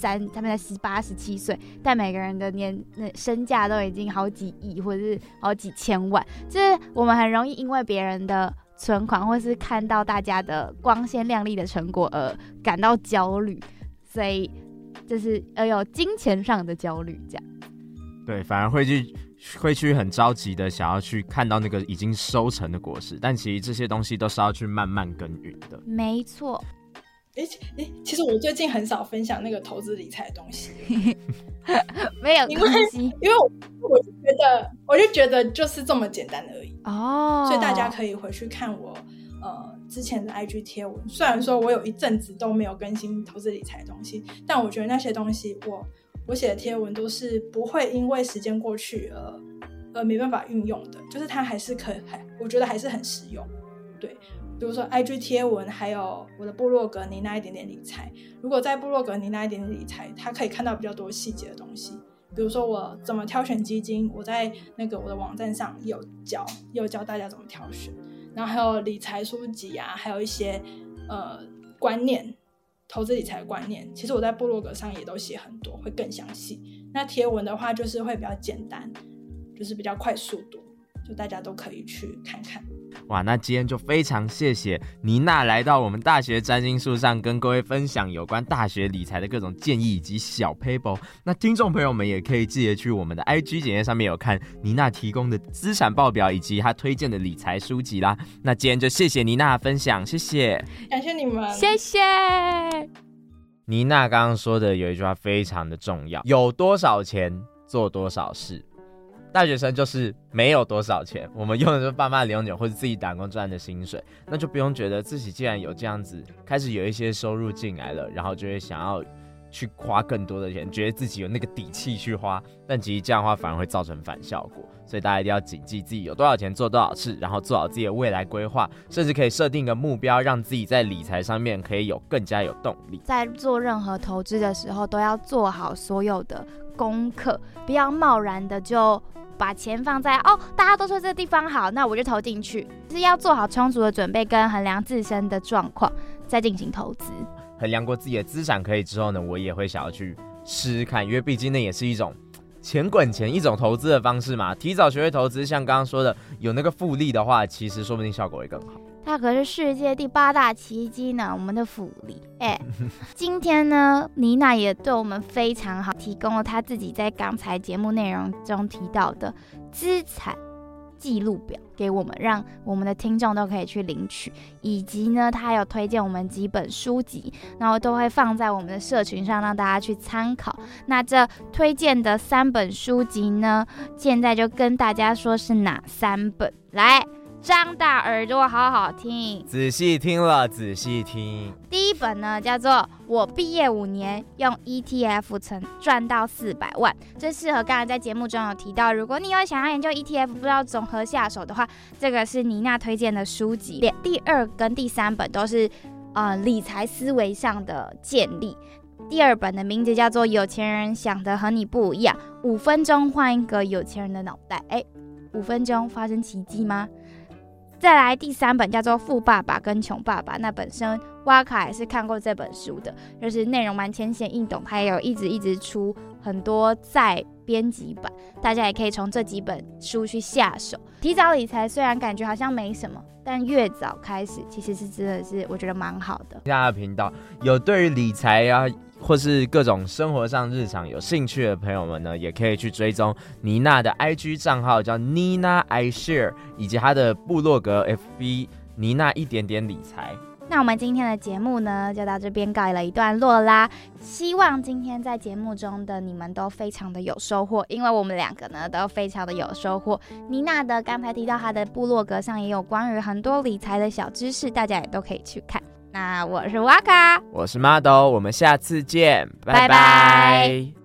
三，他们才十八、十七岁，但每个人的年那身价都已经好几亿或者是好几千万，就是我们很容易因为别人的存款或是看到大家的光鲜亮丽的成果而感到焦虑，所以。就是呃有金钱上的焦虑，这样，对，反而会去会去很着急的想要去看到那个已经收成的果实，但其实这些东西都是要去慢慢耕耘的。没错。哎、欸、哎，其实我最近很少分享那个投资理财的东西，没有关系，因为我我就觉得我就觉得就是这么简单而已哦，所以大家可以回去看我。呃，之前的 IG 贴文，虽然说我有一阵子都没有更新投资理财的东西，但我觉得那些东西我，我我写的贴文都是不会因为时间过去而而没办法运用的，就是它还是可还，我觉得还是很实用。对，比如说 IG 贴文，还有我的部落格，你那一点点理财。如果在部落格，你那一点点理财，他可以看到比较多细节的东西，比如说我怎么挑选基金，我在那个我的网站上有教，有教大家怎么挑选。然后还有理财书籍啊，还有一些呃观念，投资理财观念，其实我在部落格上也都写很多，会更详细。那贴文的话，就是会比较简单，就是比较快速度，就大家都可以去看看。哇，那今天就非常谢谢妮娜来到我们大学占星术上，跟各位分享有关大学理财的各种建议以及小 paper。那听众朋友们也可以记得去我们的 IG 简介上面有看妮娜提供的资产报表以及她推荐的理财书籍啦。那今天就谢谢妮娜的分享，谢谢，感谢你们，谢谢。妮娜刚刚说的有一句话非常的重要：有多少钱做多少事。大学生就是没有多少钱，我们用的是爸妈零用钱或者自己打工赚的薪水，那就不用觉得自己既然有这样子，开始有一些收入进来了，然后就会想要去花更多的钱，觉得自己有那个底气去花，但其实这样的话反而会造成反效果。所以大家一定要谨记自己有多少钱做多少事，然后做好自己的未来规划，甚至可以设定一个目标，让自己在理财上面可以有更加有动力。在做任何投资的时候，都要做好所有的功课，不要贸然的就。把钱放在哦，大家都说这个地方好，那我就投进去。是要做好充足的准备，跟衡量自身的状况，再进行投资。衡量过自己的资产可以之后呢，我也会想要去试试看，因为毕竟那也是一种钱滚钱，一种投资的方式嘛。提早学会投资，像刚刚说的，有那个复利的话，其实说不定效果会更好。它可是世界第八大奇迹呢，我们的福利。哎，今天呢，妮娜也对我们非常好，提供了她自己在刚才节目内容中提到的资产记录表给我们，让我们的听众都可以去领取。以及呢，他有推荐我们几本书籍，然后都会放在我们的社群上，让大家去参考。那这推荐的三本书籍呢，现在就跟大家说是哪三本来。张大耳朵，好好听，仔细听了，仔细听。第一本呢，叫做《我毕业五年用 ETF 存赚到四百万》，这适合刚才在节目中有提到，如果你有想要研究 ETF，不知道从何下手的话，这个是妮娜推荐的书籍。第二跟第三本都是呃理财思维上的建立。第二本的名字叫做《有钱人想的和你不一样》，五分钟换一个有钱人的脑袋。哎，五分钟发生奇迹吗？再来第三本叫做《富爸爸跟穷爸爸》，那本身哇卡也是看过这本书的，就是内容蛮浅显易懂，它也有一直一直出很多再编辑版，大家也可以从这几本书去下手。提早理财虽然感觉好像没什么，但越早开始其实是真的是我觉得蛮好的。其他的频道有对于理财啊。或是各种生活上日常有兴趣的朋友们呢，也可以去追踪妮娜的 IG 账号，叫 Nina I Share，以及她的部落格 FB 妮娜一点点理财。那我们今天的节目呢，就到这边告了一段落啦。希望今天在节目中的你们都非常的有收获，因为我们两个呢都非常的有收获。妮娜的刚才提到她的部落格上也有关于很多理财的小知识，大家也都可以去看。那我是哇卡，我是 Model，我们下次见，拜拜。拜拜。